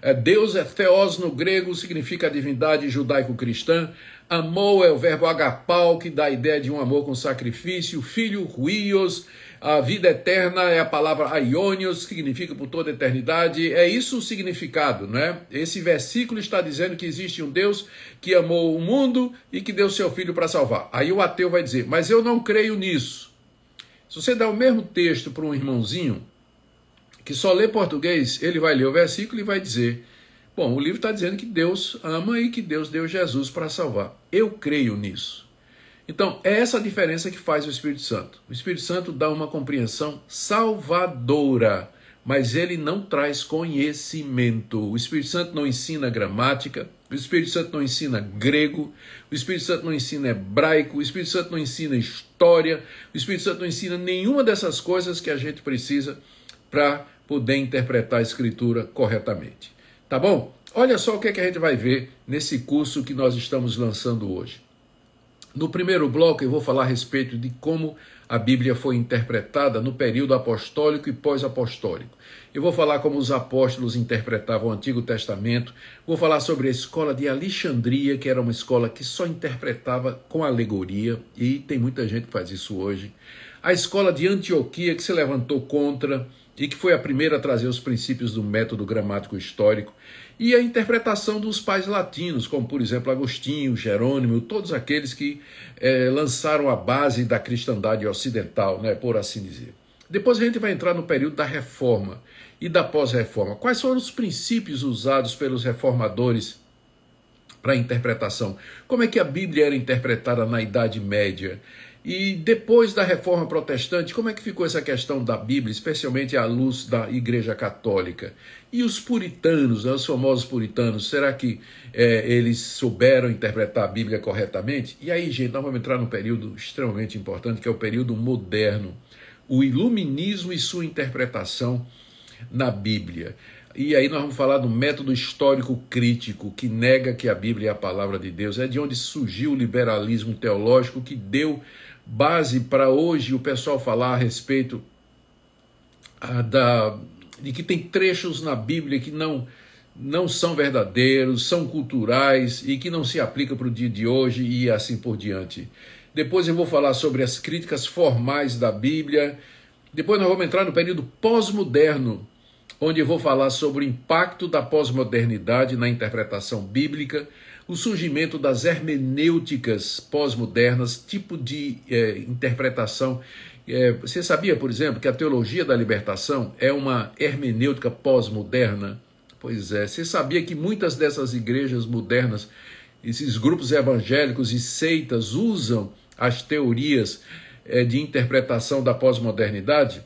é, Deus é theos no grego, significa divindade judaico-cristã. Amor é o verbo agapau, que dá a ideia de um amor com sacrifício. Filho, ruios. A vida eterna é a palavra aionios, que significa por toda a eternidade. É isso o significado, não é? Esse versículo está dizendo que existe um Deus que amou o mundo e que deu seu filho para salvar. Aí o ateu vai dizer, mas eu não creio nisso. Se você dá o mesmo texto para um irmãozinho, que só lê português, ele vai ler o versículo e vai dizer: Bom, o livro está dizendo que Deus ama e que Deus deu Jesus para salvar. Eu creio nisso. Então, é essa a diferença que faz o Espírito Santo. O Espírito Santo dá uma compreensão salvadora, mas ele não traz conhecimento. O Espírito Santo não ensina gramática, o Espírito Santo não ensina grego, o Espírito Santo não ensina hebraico, o Espírito Santo não ensina história, o Espírito Santo não ensina nenhuma dessas coisas que a gente precisa para poder interpretar a Escritura corretamente. Tá bom? Olha só o que, é que a gente vai ver nesse curso que nós estamos lançando hoje. No primeiro bloco, eu vou falar a respeito de como a Bíblia foi interpretada no período apostólico e pós-apostólico. Eu vou falar como os apóstolos interpretavam o Antigo Testamento. Vou falar sobre a escola de Alexandria, que era uma escola que só interpretava com alegoria, e tem muita gente que faz isso hoje. A escola de Antioquia, que se levantou contra e que foi a primeira a trazer os princípios do método gramático histórico e a interpretação dos pais latinos, como por exemplo Agostinho, Jerônimo, todos aqueles que eh, lançaram a base da cristandade ocidental, né, por assim dizer. Depois a gente vai entrar no período da reforma e da pós-reforma. Quais foram os princípios usados pelos reformadores para a interpretação? Como é que a Bíblia era interpretada na Idade Média? E depois da reforma protestante, como é que ficou essa questão da Bíblia, especialmente à luz da Igreja Católica? E os puritanos, né, os famosos puritanos, será que é, eles souberam interpretar a Bíblia corretamente? E aí, gente, nós vamos entrar num período extremamente importante, que é o período moderno, o iluminismo e sua interpretação na Bíblia. E aí nós vamos falar do método histórico crítico, que nega que a Bíblia é a palavra de Deus. É de onde surgiu o liberalismo teológico que deu base para hoje o pessoal falar a respeito ah, da, de que tem trechos na Bíblia que não, não são verdadeiros, são culturais e que não se aplicam para o dia de hoje e assim por diante. Depois eu vou falar sobre as críticas formais da Bíblia. Depois nós vamos entrar no período pós-moderno, onde eu vou falar sobre o impacto da pós-modernidade na interpretação bíblica o surgimento das hermenêuticas pós-modernas, tipo de é, interpretação. É, você sabia, por exemplo, que a teologia da libertação é uma hermenêutica pós-moderna? Pois é, você sabia que muitas dessas igrejas modernas, esses grupos evangélicos e seitas usam as teorias é, de interpretação da pós-modernidade?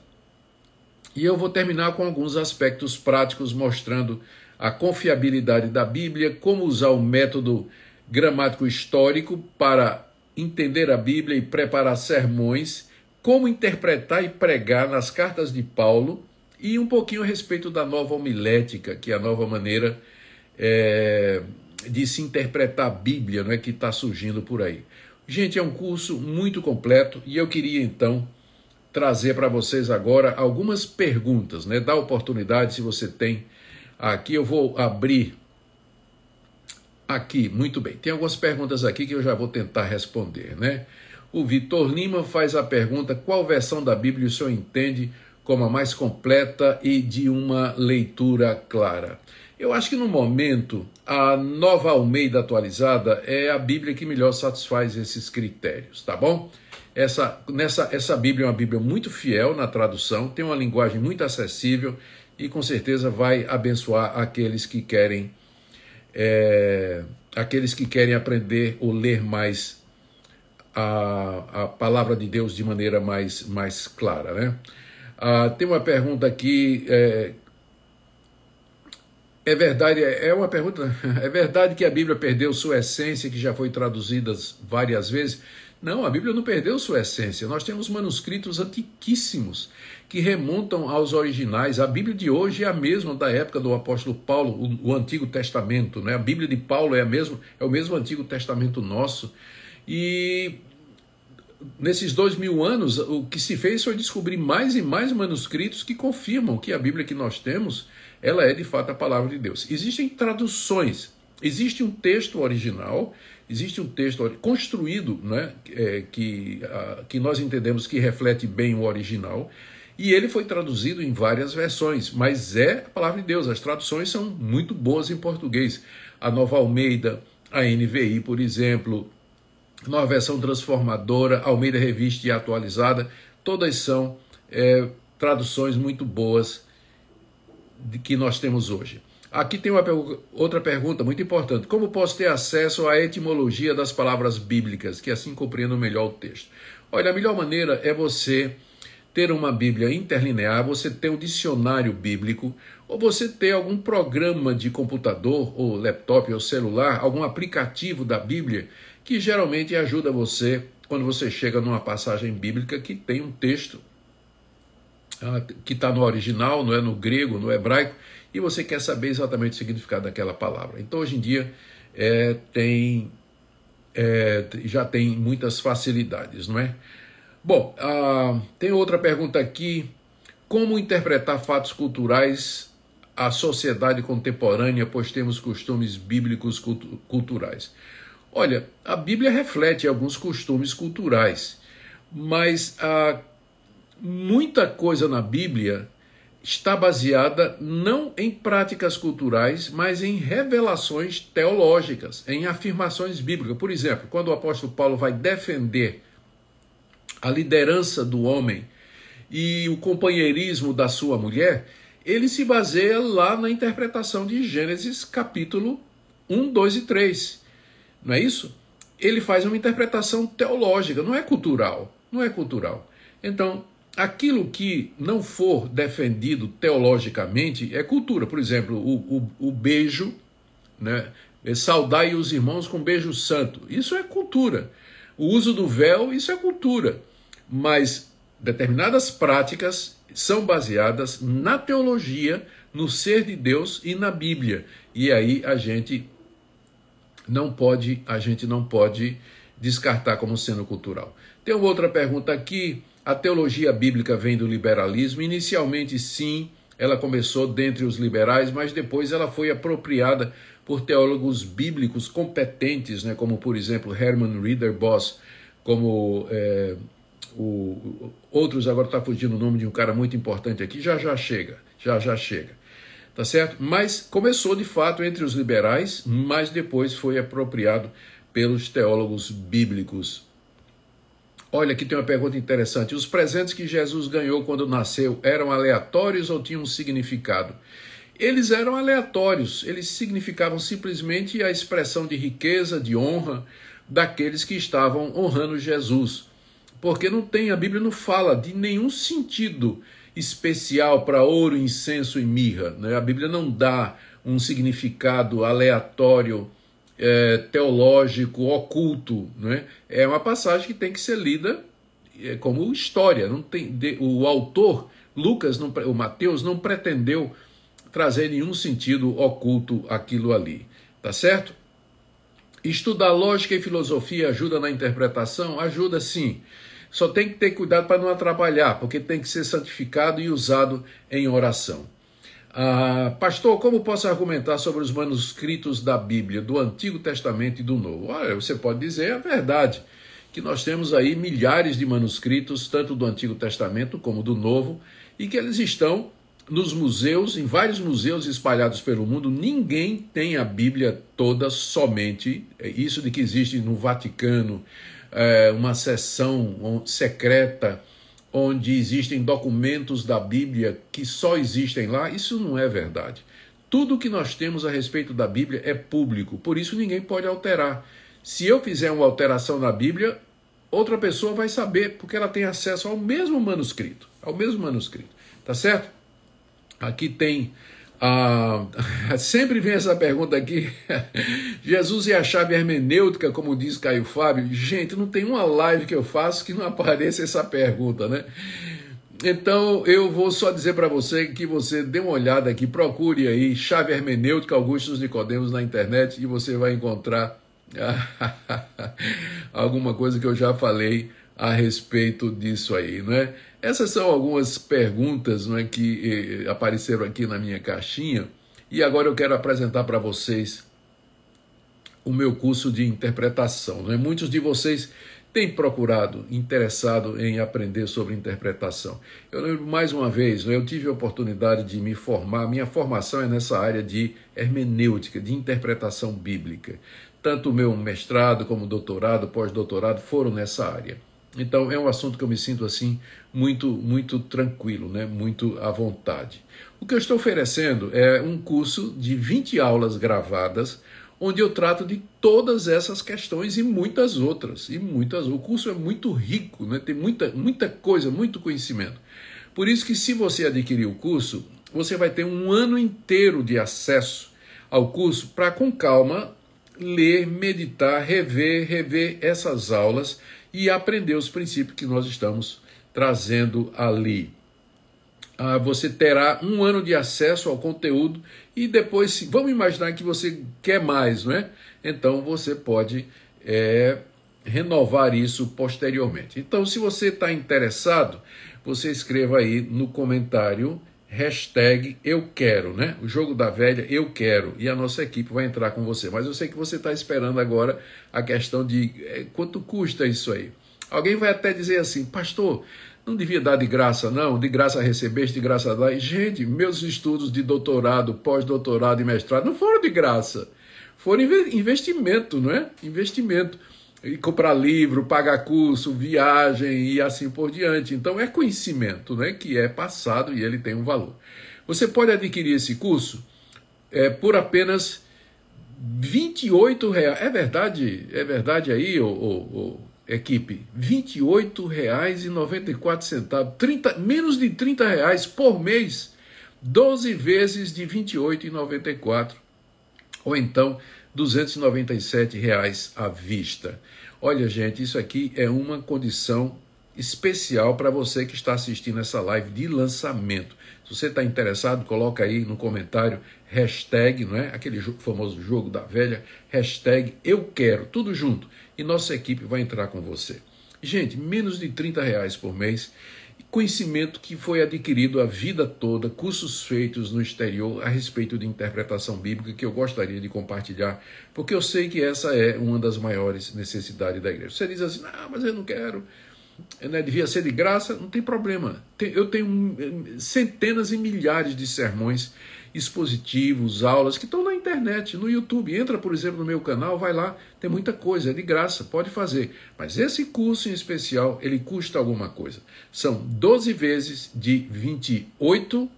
E eu vou terminar com alguns aspectos práticos mostrando a confiabilidade da Bíblia, como usar o método gramático histórico para entender a Bíblia e preparar sermões, como interpretar e pregar nas cartas de Paulo e um pouquinho a respeito da nova homilética, que é a nova maneira é, de se interpretar a Bíblia, não é que está surgindo por aí. Gente, é um curso muito completo e eu queria então trazer para vocês agora algumas perguntas, né? Dá oportunidade se você tem Aqui eu vou abrir. Aqui, muito bem. Tem algumas perguntas aqui que eu já vou tentar responder, né? O Vitor Lima faz a pergunta: qual versão da Bíblia o senhor entende como a mais completa e de uma leitura clara? Eu acho que no momento a nova Almeida atualizada é a Bíblia que melhor satisfaz esses critérios, tá bom? Essa, nessa, essa Bíblia é uma Bíblia muito fiel na tradução, tem uma linguagem muito acessível e com certeza vai abençoar aqueles que querem é, aqueles que querem aprender ou ler mais a, a palavra de Deus de maneira mais, mais clara, né? Ah, tem uma pergunta aqui. É, é verdade, é, é uma pergunta. É verdade que a Bíblia perdeu sua essência, que já foi traduzida várias vezes? Não, a Bíblia não perdeu sua essência. Nós temos manuscritos antiquíssimos que remontam aos originais. A Bíblia de hoje é a mesma da época do apóstolo Paulo, o, o Antigo Testamento. Né? A Bíblia de Paulo é, a mesma, é o mesmo Antigo Testamento nosso. E nesses dois mil anos, o que se fez foi descobrir mais e mais manuscritos que confirmam que a Bíblia que nós temos, ela é de fato a palavra de Deus. Existem traduções, existe um texto original Existe um texto construído né, é, que, a, que nós entendemos que reflete bem o original, e ele foi traduzido em várias versões, mas é a palavra de Deus. As traduções são muito boas em português. A Nova Almeida, a NVI, por exemplo, nova versão transformadora, Almeida Revista e atualizada, todas são é, traduções muito boas de que nós temos hoje. Aqui tem uma outra pergunta muito importante. Como posso ter acesso à etimologia das palavras bíblicas, que assim compreendam melhor o texto? Olha, a melhor maneira é você ter uma Bíblia interlinear, você ter um dicionário bíblico, ou você ter algum programa de computador, ou laptop, ou celular, algum aplicativo da Bíblia, que geralmente ajuda você quando você chega numa passagem bíblica que tem um texto ah, que está no original, não é no grego, no hebraico, e você quer saber exatamente o significado daquela palavra. Então, hoje em dia, é, tem, é, já tem muitas facilidades, não é? Bom, ah, tem outra pergunta aqui. Como interpretar fatos culturais à sociedade contemporânea, pois temos costumes bíblicos culturais? Olha, a Bíblia reflete alguns costumes culturais, mas ah, muita coisa na Bíblia está baseada não em práticas culturais, mas em revelações teológicas, em afirmações bíblicas. Por exemplo, quando o apóstolo Paulo vai defender a liderança do homem e o companheirismo da sua mulher, ele se baseia lá na interpretação de Gênesis capítulo 1, 2 e 3. Não é isso? Ele faz uma interpretação teológica, não é cultural, não é cultural. Então, aquilo que não for defendido teologicamente é cultura. Por exemplo, o, o, o beijo, né? É saudai os irmãos com beijo santo. Isso é cultura. O uso do véu, isso é cultura. Mas determinadas práticas são baseadas na teologia, no ser de Deus e na Bíblia. E aí a gente não pode, a gente não pode descartar como sendo cultural. Tem uma outra pergunta aqui a teologia bíblica vem do liberalismo. Inicialmente, sim, ela começou dentre os liberais, mas depois ela foi apropriada por teólogos bíblicos competentes, né, como por exemplo Herman Riederbos, como é, o, outros, agora está fugindo o nome de um cara muito importante aqui, já já chega, já já chega, tá certo? Mas começou de fato entre os liberais, mas depois foi apropriado pelos teólogos bíblicos Olha, aqui tem uma pergunta interessante. Os presentes que Jesus ganhou quando nasceu eram aleatórios ou tinham um significado? Eles eram aleatórios, eles significavam simplesmente a expressão de riqueza, de honra daqueles que estavam honrando Jesus. Porque não tem, a Bíblia não fala de nenhum sentido especial para ouro, incenso e mirra. Né? A Bíblia não dá um significado aleatório é, teológico, oculto. Né? É uma passagem que tem que ser lida é, como história. Não tem, de, o autor, Lucas, não, o Mateus, não pretendeu trazer nenhum sentido oculto aquilo ali. Tá certo? Estudar lógica e filosofia ajuda na interpretação? Ajuda sim. Só tem que ter cuidado para não atrapalhar, porque tem que ser santificado e usado em oração. Ah, pastor, como posso argumentar sobre os manuscritos da Bíblia, do Antigo Testamento e do Novo? Olha, você pode dizer a verdade, que nós temos aí milhares de manuscritos, tanto do Antigo Testamento como do Novo, e que eles estão nos museus, em vários museus espalhados pelo mundo. Ninguém tem a Bíblia toda somente, é isso de que existe no Vaticano é, uma seção secreta onde existem documentos da Bíblia que só existem lá, isso não é verdade. Tudo que nós temos a respeito da Bíblia é público, por isso ninguém pode alterar. Se eu fizer uma alteração na Bíblia, outra pessoa vai saber, porque ela tem acesso ao mesmo manuscrito, ao mesmo manuscrito, tá certo? Aqui tem ah, sempre vem essa pergunta aqui. Jesus e a chave hermenêutica, como diz Caio Fábio. Gente, não tem uma live que eu faço que não apareça essa pergunta, né? Então eu vou só dizer para você que você dê uma olhada aqui, procure aí chave hermenêutica Augustus Nicodemos na internet e você vai encontrar alguma coisa que eu já falei a respeito disso aí, não é? Essas são algumas perguntas não é, que eh, apareceram aqui na minha caixinha e agora eu quero apresentar para vocês o meu curso de interpretação. Não é? Muitos de vocês têm procurado, interessado em aprender sobre interpretação. Eu lembro mais uma vez, é? eu tive a oportunidade de me formar, minha formação é nessa área de hermenêutica, de interpretação bíblica. Tanto o meu mestrado como doutorado, pós-doutorado foram nessa área. Então é um assunto que eu me sinto assim muito muito tranquilo, né? Muito à vontade. O que eu estou oferecendo é um curso de 20 aulas gravadas onde eu trato de todas essas questões e muitas outras. E muitas. O curso é muito rico, né? tem muita, muita coisa, muito conhecimento. Por isso que se você adquirir o curso, você vai ter um ano inteiro de acesso ao curso para com calma ler, meditar, rever, rever essas aulas e aprender os princípios que nós estamos trazendo ali ah, você terá um ano de acesso ao conteúdo e depois, vamos imaginar que você quer mais, não é? Então você pode é, renovar isso posteriormente. Então, se você está interessado, você escreva aí no comentário hashtag eu quero, né? O jogo da velha eu quero e a nossa equipe vai entrar com você. Mas eu sei que você está esperando agora a questão de é, quanto custa isso aí. Alguém vai até dizer assim, pastor, não devia dar de graça, não, de graça recebeste, de graça dar. Gente, meus estudos de doutorado, pós-doutorado e mestrado não foram de graça. Foram investimento, não é? Investimento. E comprar livro, pagar curso, viagem e assim por diante. Então é conhecimento, né, que é passado e ele tem um valor. Você pode adquirir esse curso é, por apenas 28 reais. É verdade, é verdade aí, ô, ô, ô equipe, R$ 28,94, 30, menos de 30 reais por mês, 12 vezes de R$ 28,94, ou então 297 reais à vista. Olha, gente, isso aqui é uma condição especial para você que está assistindo essa live de lançamento. Se você está interessado, coloca aí no comentário hashtag, não é? Aquele famoso jogo da velha, hashtag eu quero, tudo junto e nossa equipe vai entrar com você. Gente, menos de 30 reais por mês, conhecimento que foi adquirido a vida toda, cursos feitos no exterior a respeito de interpretação bíblica que eu gostaria de compartilhar, porque eu sei que essa é uma das maiores necessidades da igreja. Você diz assim, não, mas eu não quero, né, devia ser de graça, não tem problema. Eu tenho centenas e milhares de sermões expositivos, aulas que estão na internet, no YouTube. Entra, por exemplo, no meu canal, vai lá, tem muita coisa, é de graça, pode fazer. Mas esse curso em especial, ele custa alguma coisa. São 12 vezes de 28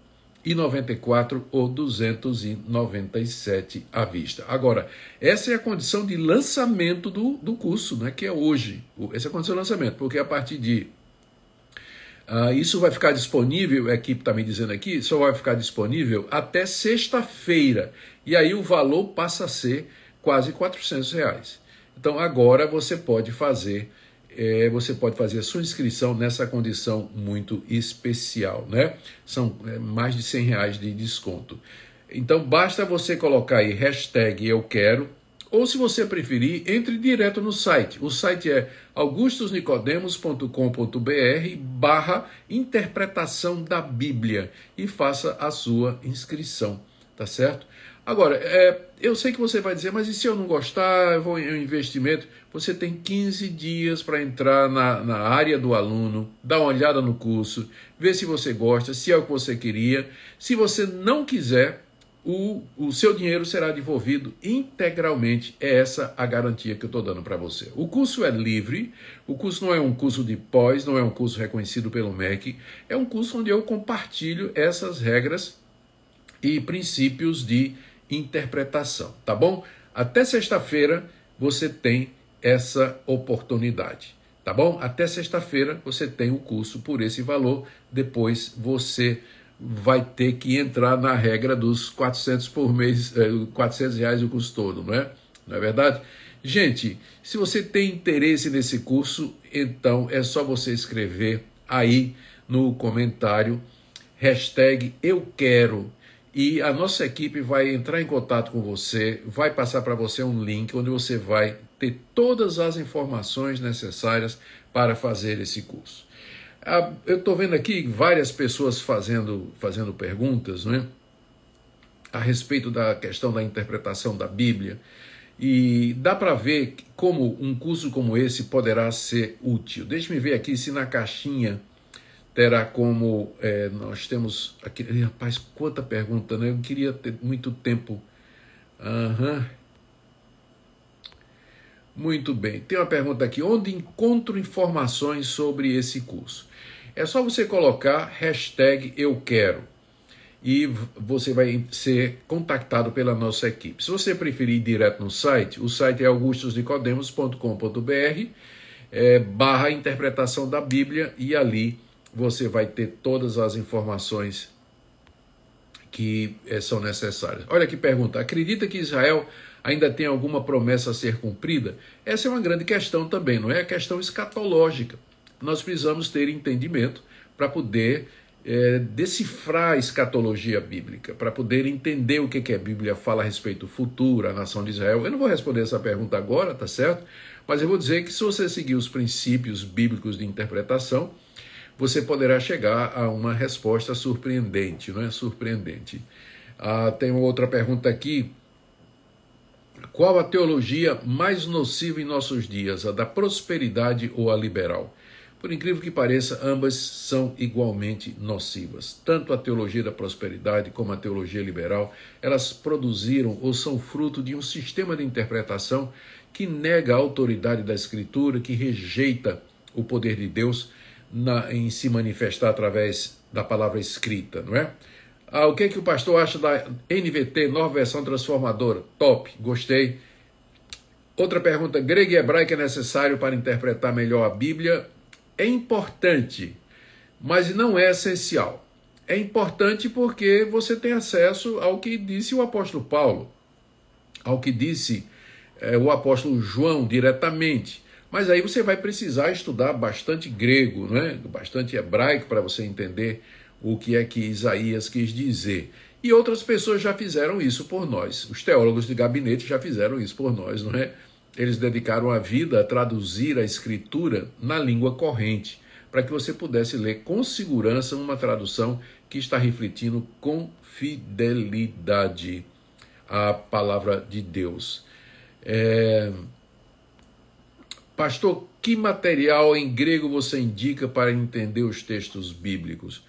e 94 ou 297 à vista. Agora, essa é a condição de lançamento do, do curso, né, que é hoje. Essa é a condição de lançamento, porque a partir de Uh, isso vai ficar disponível, a equipe está me dizendo aqui, só vai ficar disponível até sexta-feira. E aí o valor passa a ser quase 400 reais. Então agora você pode fazer, é, você pode fazer a sua inscrição nessa condição muito especial, né? São é, mais de 100 reais de desconto. Então basta você colocar aí hashtag eu quero, ou se você preferir, entre direto no site. O site é augustosnicodemos.com.br barra interpretação da Bíblia e faça a sua inscrição, tá certo? Agora, é, eu sei que você vai dizer, mas e se eu não gostar, eu vou em um investimento? Você tem 15 dias para entrar na, na área do aluno, dar uma olhada no curso, ver se você gosta, se é o que você queria. Se você não quiser, o, o seu dinheiro será devolvido integralmente. É essa a garantia que eu estou dando para você. O curso é livre, o curso não é um curso de pós, não é um curso reconhecido pelo MEC, é um curso onde eu compartilho essas regras e princípios de interpretação, tá bom? Até sexta-feira você tem essa oportunidade, tá bom? Até sexta-feira você tem o curso por esse valor, depois você vai ter que entrar na regra dos 400 por mês, 400 eh, reais o custo todo, não é? Não é verdade? Gente, se você tem interesse nesse curso, então é só você escrever aí no comentário hashtag eu quero e a nossa equipe vai entrar em contato com você, vai passar para você um link onde você vai ter todas as informações necessárias para fazer esse curso. Ah, eu estou vendo aqui várias pessoas fazendo, fazendo perguntas né, a respeito da questão da interpretação da Bíblia. E dá para ver como um curso como esse poderá ser útil. Deixe-me ver aqui se na caixinha terá como. É, nós temos. Aqui, rapaz, quanta pergunta, né? Eu queria ter muito tempo. Uhum. Muito bem. Tem uma pergunta aqui: onde encontro informações sobre esse curso? É só você colocar hashtag eu quero e você vai ser contactado pela nossa equipe. Se você preferir ir direto no site, o site é augustosnicodemos.com.br é, barra interpretação da Bíblia e ali você vai ter todas as informações que é, são necessárias. Olha que pergunta: acredita que Israel ainda tem alguma promessa a ser cumprida? Essa é uma grande questão também, não é? A questão escatológica. Nós precisamos ter entendimento para poder é, decifrar a escatologia bíblica, para poder entender o que, que a Bíblia fala a respeito do futuro, a nação de Israel. Eu não vou responder essa pergunta agora, tá certo? Mas eu vou dizer que se você seguir os princípios bíblicos de interpretação, você poderá chegar a uma resposta surpreendente, não é? Surpreendente. Ah, tem uma outra pergunta aqui. Qual a teologia mais nociva em nossos dias, a da prosperidade ou a liberal? Por incrível que pareça, ambas são igualmente nocivas. Tanto a teologia da prosperidade como a teologia liberal, elas produziram ou são fruto de um sistema de interpretação que nega a autoridade da Escritura, que rejeita o poder de Deus na, em se manifestar através da palavra escrita, não é? Ah, o que, é que o pastor acha da NVT, nova versão transformadora? Top, gostei. Outra pergunta: grego e hebraico é necessário para interpretar melhor a Bíblia? É importante, mas não é essencial. É importante porque você tem acesso ao que disse o apóstolo Paulo, ao que disse é, o apóstolo João diretamente. Mas aí você vai precisar estudar bastante grego, né? bastante hebraico para você entender o que é que Isaías quis dizer. E outras pessoas já fizeram isso por nós. Os teólogos de gabinete já fizeram isso por nós, não é? Eles dedicaram a vida a traduzir a escritura na língua corrente, para que você pudesse ler com segurança uma tradução que está refletindo com fidelidade a palavra de Deus. É... Pastor, que material em grego você indica para entender os textos bíblicos?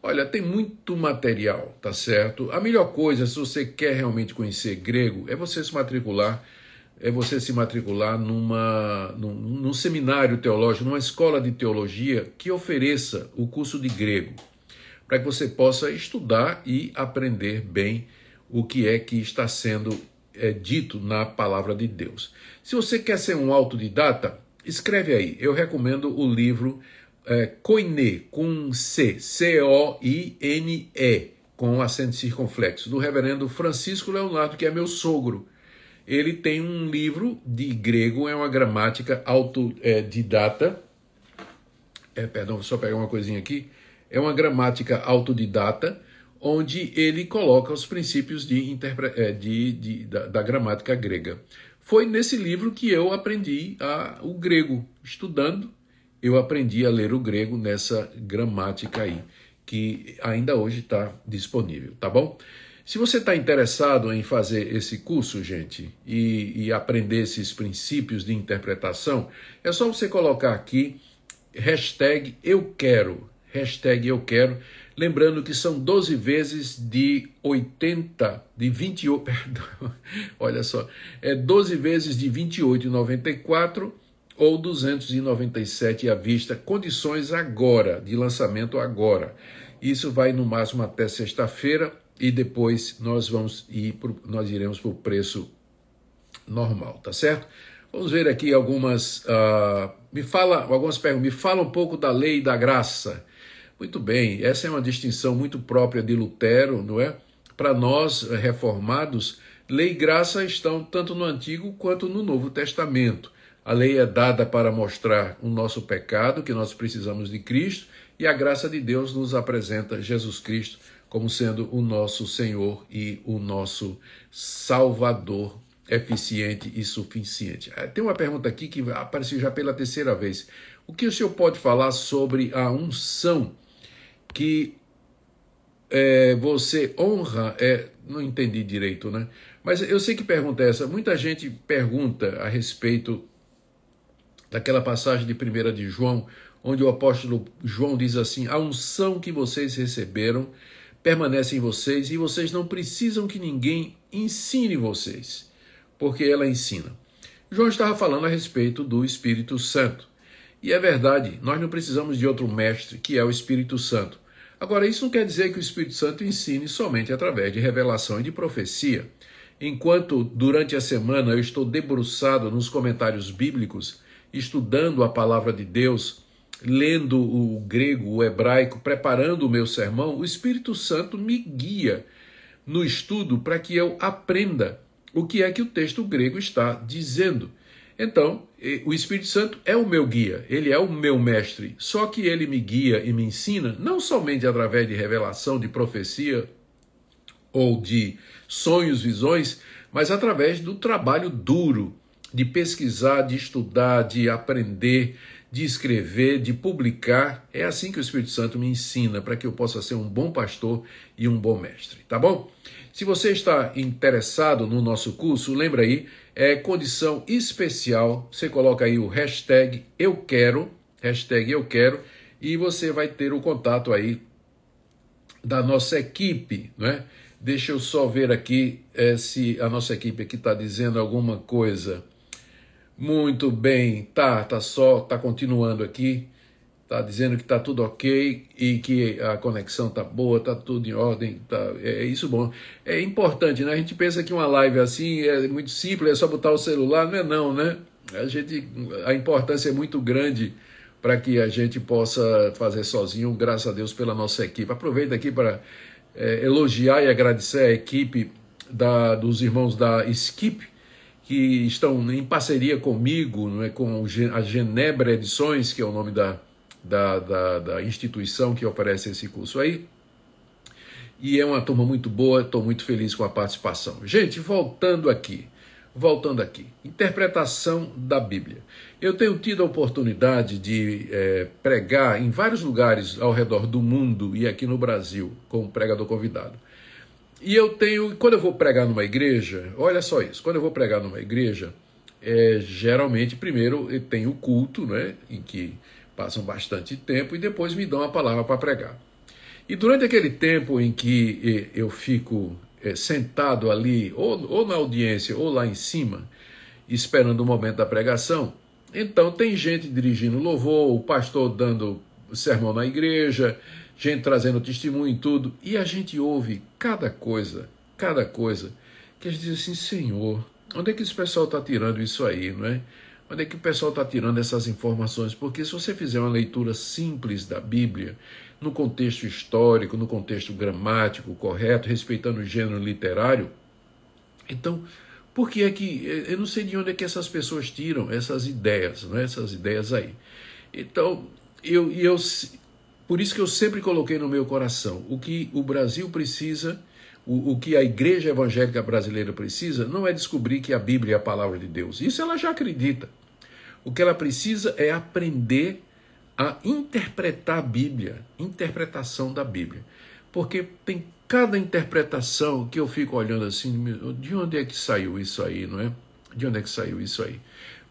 Olha, tem muito material, tá certo? A melhor coisa, se você quer realmente conhecer grego, é você se matricular, é você se matricular numa, num, num seminário teológico, numa escola de teologia que ofereça o curso de grego, para que você possa estudar e aprender bem o que é que está sendo é, dito na palavra de Deus. Se você quer ser um autodidata, escreve aí. Eu recomendo o livro é, Koine, com C, C-O-I-N-E, com acento circunflexo, do reverendo Francisco Leonardo, que é meu sogro. Ele tem um livro de grego, é uma gramática autodidata. É, perdão, só pegar uma coisinha aqui. É uma gramática autodidata onde ele coloca os princípios de, é, de, de da, da, gramática grega. Foi nesse livro que eu aprendi a, o grego. Estudando, eu aprendi a ler o grego nessa gramática aí, que ainda hoje está disponível, tá bom? Se você está interessado em fazer esse curso, gente, e, e aprender esses princípios de interpretação, é só você colocar aqui hashtag eu quero, hashtag eu quero, Lembrando que são 12 vezes de 80, de 28, perdão, olha só, é 12 vezes de 28,94 ou 297 à vista, condições agora, de lançamento agora. Isso vai no máximo até sexta-feira e depois nós vamos ir pro, nós iremos para o preço normal, tá certo? Vamos ver aqui algumas. Uh, me fala algumas perguntas. Me fala um pouco da lei da graça. Muito bem, essa é uma distinção muito própria de Lutero, não é? Para nós eh, reformados, lei e graça estão tanto no Antigo quanto no Novo Testamento. A lei é dada para mostrar o nosso pecado, que nós precisamos de Cristo, e a graça de Deus nos apresenta Jesus Cristo como sendo o nosso Senhor e o nosso Salvador eficiente e suficiente. Eh, tem uma pergunta aqui que apareceu já pela terceira vez. O que o senhor pode falar sobre a unção que é, você honra, é, não entendi direito, né? Mas eu sei que pergunta é essa. Muita gente pergunta a respeito daquela passagem de 1 de João, onde o apóstolo João diz assim: A unção que vocês receberam permanece em vocês e vocês não precisam que ninguém ensine vocês, porque ela ensina. João estava falando a respeito do Espírito Santo. E é verdade, nós não precisamos de outro mestre, que é o Espírito Santo. Agora, isso não quer dizer que o Espírito Santo ensine somente através de revelação e de profecia. Enquanto durante a semana eu estou debruçado nos comentários bíblicos, estudando a palavra de Deus, lendo o grego, o hebraico, preparando o meu sermão, o Espírito Santo me guia no estudo para que eu aprenda o que é que o texto grego está dizendo. Então, o Espírito Santo é o meu guia, ele é o meu mestre. Só que ele me guia e me ensina não somente através de revelação, de profecia ou de sonhos, visões, mas através do trabalho duro de pesquisar, de estudar, de aprender, de escrever, de publicar. É assim que o Espírito Santo me ensina para que eu possa ser um bom pastor e um bom mestre, tá bom? Se você está interessado no nosso curso, lembra aí, é condição especial. Você coloca aí o hashtag eu quero, hashtag eu quero, e você vai ter o contato aí da nossa equipe, né? Deixa eu só ver aqui é, se a nossa equipe aqui está dizendo alguma coisa. Muito bem, tá, tá só, tá continuando aqui. Tá dizendo que tá tudo ok e que a conexão tá boa, tá tudo em ordem, tá, é, isso bom. É importante, né? A gente pensa que uma live assim é muito simples, é só botar o celular, não é não, né? A gente a importância é muito grande para que a gente possa fazer sozinho, graças a Deus pela nossa equipe. Aproveito aqui para é, elogiar e agradecer a equipe da, dos irmãos da Skip, que estão em parceria comigo, não é, com a Genebra Edições, que é o nome da, da, da, da instituição que oferece esse curso aí. E é uma turma muito boa, estou muito feliz com a participação. Gente, voltando aqui, voltando aqui, interpretação da Bíblia. Eu tenho tido a oportunidade de é, pregar em vários lugares ao redor do mundo e aqui no Brasil, como pregador convidado. E eu tenho, quando eu vou pregar numa igreja, olha só isso, quando eu vou pregar numa igreja, é, geralmente primeiro tem o culto, né, em que passam bastante tempo e depois me dão a palavra para pregar. E durante aquele tempo em que eu fico é, sentado ali, ou, ou na audiência, ou lá em cima, esperando o momento da pregação, então tem gente dirigindo louvor, o pastor dando sermão na igreja, gente trazendo testemunho e tudo, e a gente ouve cada coisa, cada coisa, que a gente diz assim, Senhor, onde é que esse pessoal está tirando isso aí, não é? Onde é que o pessoal está tirando essas informações? Porque se você fizer uma leitura simples da Bíblia, no contexto histórico, no contexto gramático correto, respeitando o gênero literário, então, por que é que. Eu não sei de onde é que essas pessoas tiram essas ideias, né? essas ideias aí. Então, eu, eu, por isso que eu sempre coloquei no meu coração: o que o Brasil precisa o, o, que a igreja evangélica brasileira precisa não é descobrir que a Bíblia é a palavra de Deus. Isso ela já acredita. O que ela precisa é aprender a interpretar a Bíblia, interpretação da Bíblia. Porque tem cada interpretação que eu fico olhando assim, de onde é que saiu isso aí, não é? De onde é que saiu isso aí?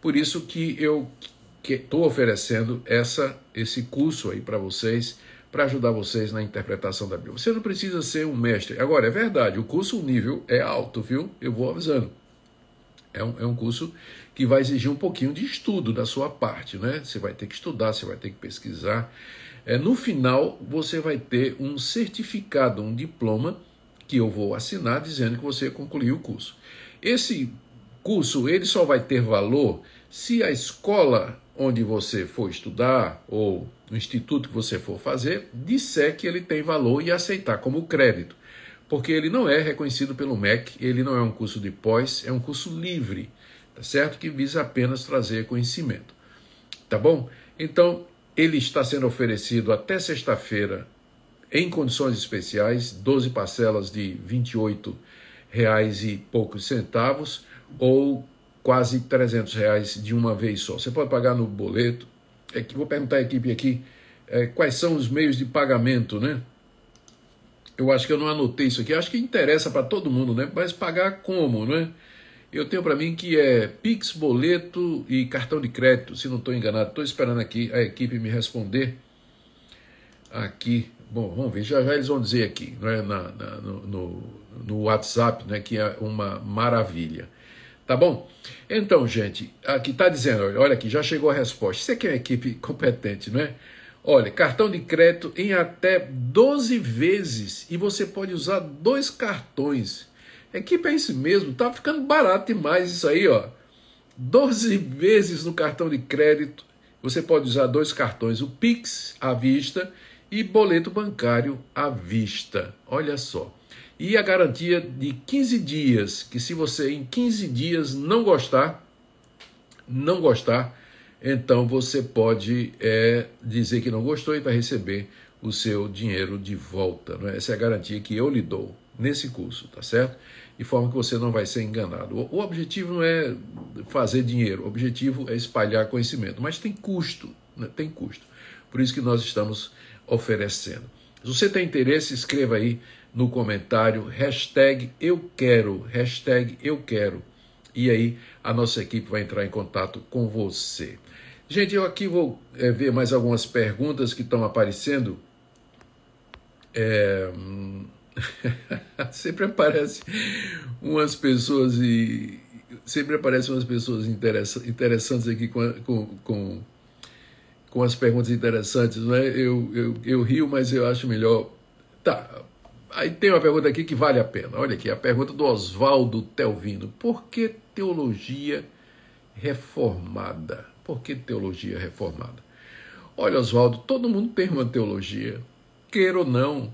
Por isso que eu estou oferecendo essa, esse curso aí para vocês para ajudar vocês na interpretação da Bíblia. Você não precisa ser um mestre. Agora, é verdade, o curso, o nível é alto, viu? Eu vou avisando. É um, é um curso que vai exigir um pouquinho de estudo da sua parte, né? Você vai ter que estudar, você vai ter que pesquisar. É, no final, você vai ter um certificado, um diploma que eu vou assinar dizendo que você concluiu o curso. Esse curso, ele só vai ter valor se a escola onde você for estudar ou no instituto que você for fazer, disser que ele tem valor e aceitar como crédito. Porque ele não é reconhecido pelo MEC, ele não é um curso de pós, é um curso livre, tá certo? Que visa apenas trazer conhecimento. Tá bom? Então, ele está sendo oferecido até sexta-feira em condições especiais, 12 parcelas de 28 reais e poucos centavos ou quase 300 reais de uma vez só. Você pode pagar no boleto. É que vou perguntar à equipe aqui é, quais são os meios de pagamento, né? Eu acho que eu não anotei isso aqui. Acho que interessa para todo mundo, né? Mas pagar como, né? Eu tenho para mim que é Pix, boleto e cartão de crédito, se não estou enganado. Estou esperando aqui a equipe me responder. Aqui, bom, vamos ver, já já eles vão dizer aqui, né, na, na no, no, no WhatsApp, né, que é uma maravilha. Tá bom? Então, gente, aqui está dizendo, olha aqui, já chegou a resposta. Isso aqui é uma equipe competente, não é? Olha, cartão de crédito em até 12 vezes e você pode usar dois cartões. Equipe é isso mesmo, tá ficando barato demais isso aí, ó. 12 vezes no cartão de crédito, você pode usar dois cartões, o Pix à vista e boleto bancário à vista. Olha só. E a garantia de 15 dias, que se você em 15 dias não gostar, não gostar, então você pode é, dizer que não gostou e vai receber o seu dinheiro de volta. Né? Essa é a garantia que eu lhe dou nesse curso, tá certo? De forma que você não vai ser enganado. O, objetivo não é fazer dinheiro, o objetivo é espalhar conhecimento, mas tem custo, né? tem custo. Por isso que nós estamos oferecendo. Se você tem interesse, escreva aí no comentário hashtag eu quero, hashtag eu quero. E aí a nossa equipe vai entrar em contato com você. Gente, eu aqui vou é, ver mais algumas perguntas que estão aparecendo. É... sempre aparece umas pessoas e sempre aparecem umas pessoas interessantes aqui com, com, com, com as perguntas interessantes, não é? Eu, eu, eu rio, mas eu acho melhor. Tá. Aí tem uma pergunta aqui que vale a pena. Olha aqui, a pergunta do Oswaldo Telvino. Por que teologia reformada? Por que teologia reformada? Olha, Oswaldo, todo mundo tem uma teologia, queira ou não.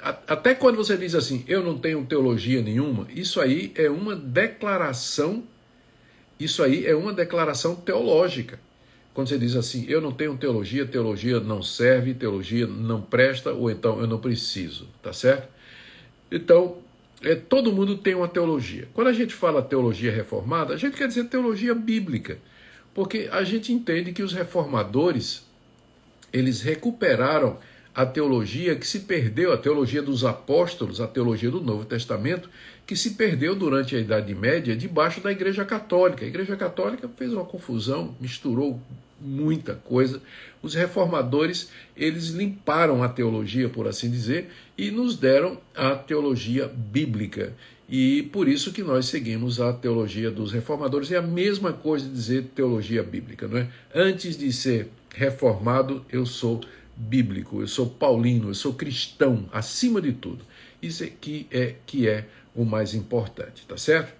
Até quando você diz assim, eu não tenho teologia nenhuma, isso aí é uma declaração, isso aí é uma declaração teológica. Quando você diz assim, eu não tenho teologia, teologia não serve, teologia não presta, ou então eu não preciso, tá certo? Então, é, todo mundo tem uma teologia. Quando a gente fala teologia reformada, a gente quer dizer teologia bíblica. Porque a gente entende que os reformadores, eles recuperaram a teologia que se perdeu, a teologia dos apóstolos, a teologia do Novo Testamento, que se perdeu durante a Idade Média debaixo da Igreja Católica. A Igreja Católica fez uma confusão, misturou muita coisa. Os reformadores, eles limparam a teologia, por assim dizer, e nos deram a teologia bíblica. E por isso que nós seguimos a teologia dos reformadores. É a mesma coisa dizer teologia bíblica, não é? Antes de ser reformado, eu sou bíblico, eu sou paulino, eu sou cristão, acima de tudo. Isso aqui é que é o mais importante, tá certo?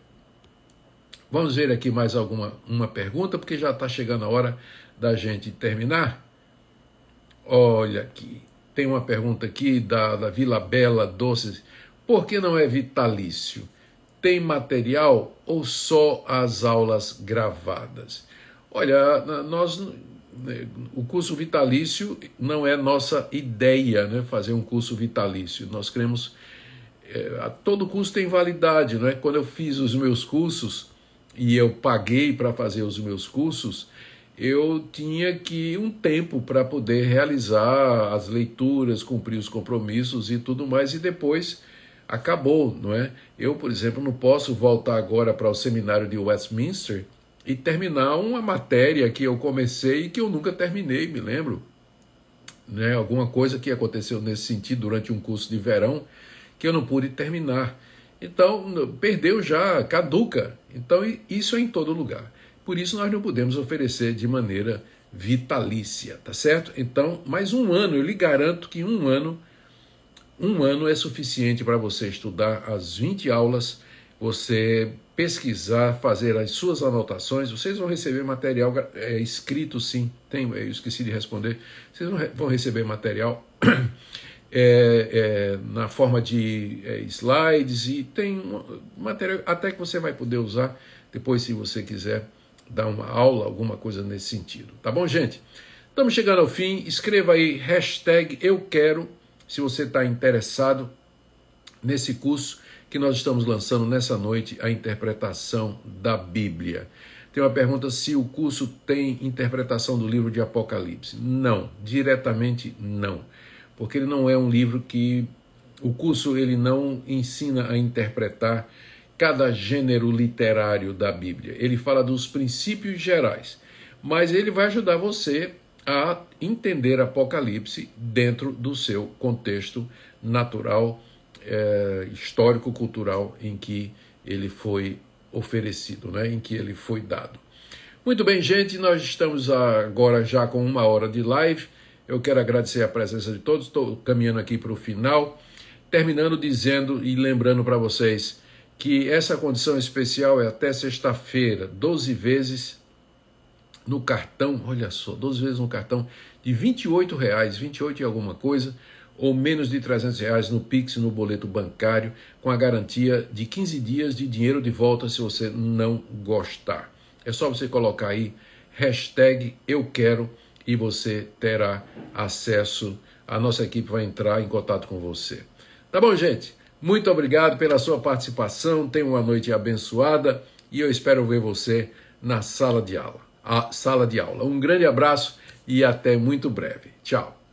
Vamos ver aqui mais alguma uma pergunta, porque já está chegando a hora da gente terminar. Olha aqui, tem uma pergunta aqui da, da Vila Bela Doces por que não é vitalício? Tem material ou só as aulas gravadas? Olha, nós né, o curso vitalício não é nossa ideia, né? Fazer um curso vitalício. Nós queremos é, todo curso tem validade, não é? Quando eu fiz os meus cursos e eu paguei para fazer os meus cursos, eu tinha que um tempo para poder realizar as leituras, cumprir os compromissos e tudo mais, e depois acabou, não é? Eu, por exemplo, não posso voltar agora para o seminário de Westminster e terminar uma matéria que eu comecei e que eu nunca terminei, me lembro. Né? Alguma coisa que aconteceu nesse sentido durante um curso de verão que eu não pude terminar. Então, perdeu já, caduca. Então, isso é em todo lugar. Por isso, nós não podemos oferecer de maneira vitalícia, tá certo? Então, mais um ano, eu lhe garanto que um ano um ano é suficiente para você estudar as 20 aulas, você pesquisar, fazer as suas anotações. Vocês vão receber material é, escrito, sim. Tem, eu esqueci de responder. Vocês vão receber material é, é, na forma de é, slides e tem material até que você vai poder usar depois, se você quiser dar uma aula, alguma coisa nesse sentido. Tá bom, gente? Estamos chegando ao fim. Escreva aí hashtag eu quero se você está interessado nesse curso que nós estamos lançando nessa noite, a interpretação da Bíblia. Tem uma pergunta se o curso tem interpretação do livro de Apocalipse. Não, diretamente não, porque ele não é um livro que o curso ele não ensina a interpretar cada gênero literário da Bíblia. Ele fala dos princípios gerais, mas ele vai ajudar você a entender Apocalipse dentro do seu contexto natural, é, histórico-cultural em que ele foi oferecido, né, em que ele foi dado. Muito bem, gente, nós estamos agora já com uma hora de live. Eu quero agradecer a presença de todos, estou caminhando aqui para o final, terminando dizendo e lembrando para vocês que essa condição especial é até sexta-feira, 12 vezes no cartão, olha só, 12 vezes no cartão de 28 reais, 28 e alguma coisa, ou menos de 300 reais no Pix, no boleto bancário, com a garantia de 15 dias de dinheiro de volta se você não gostar. É só você colocar aí hashtag eu quero e você terá acesso. A nossa equipe vai entrar em contato com você. Tá bom, gente? Muito obrigado pela sua participação. Tenha uma noite abençoada e eu espero ver você na sala de aula. A sala de aula. Um grande abraço e até muito breve. Tchau.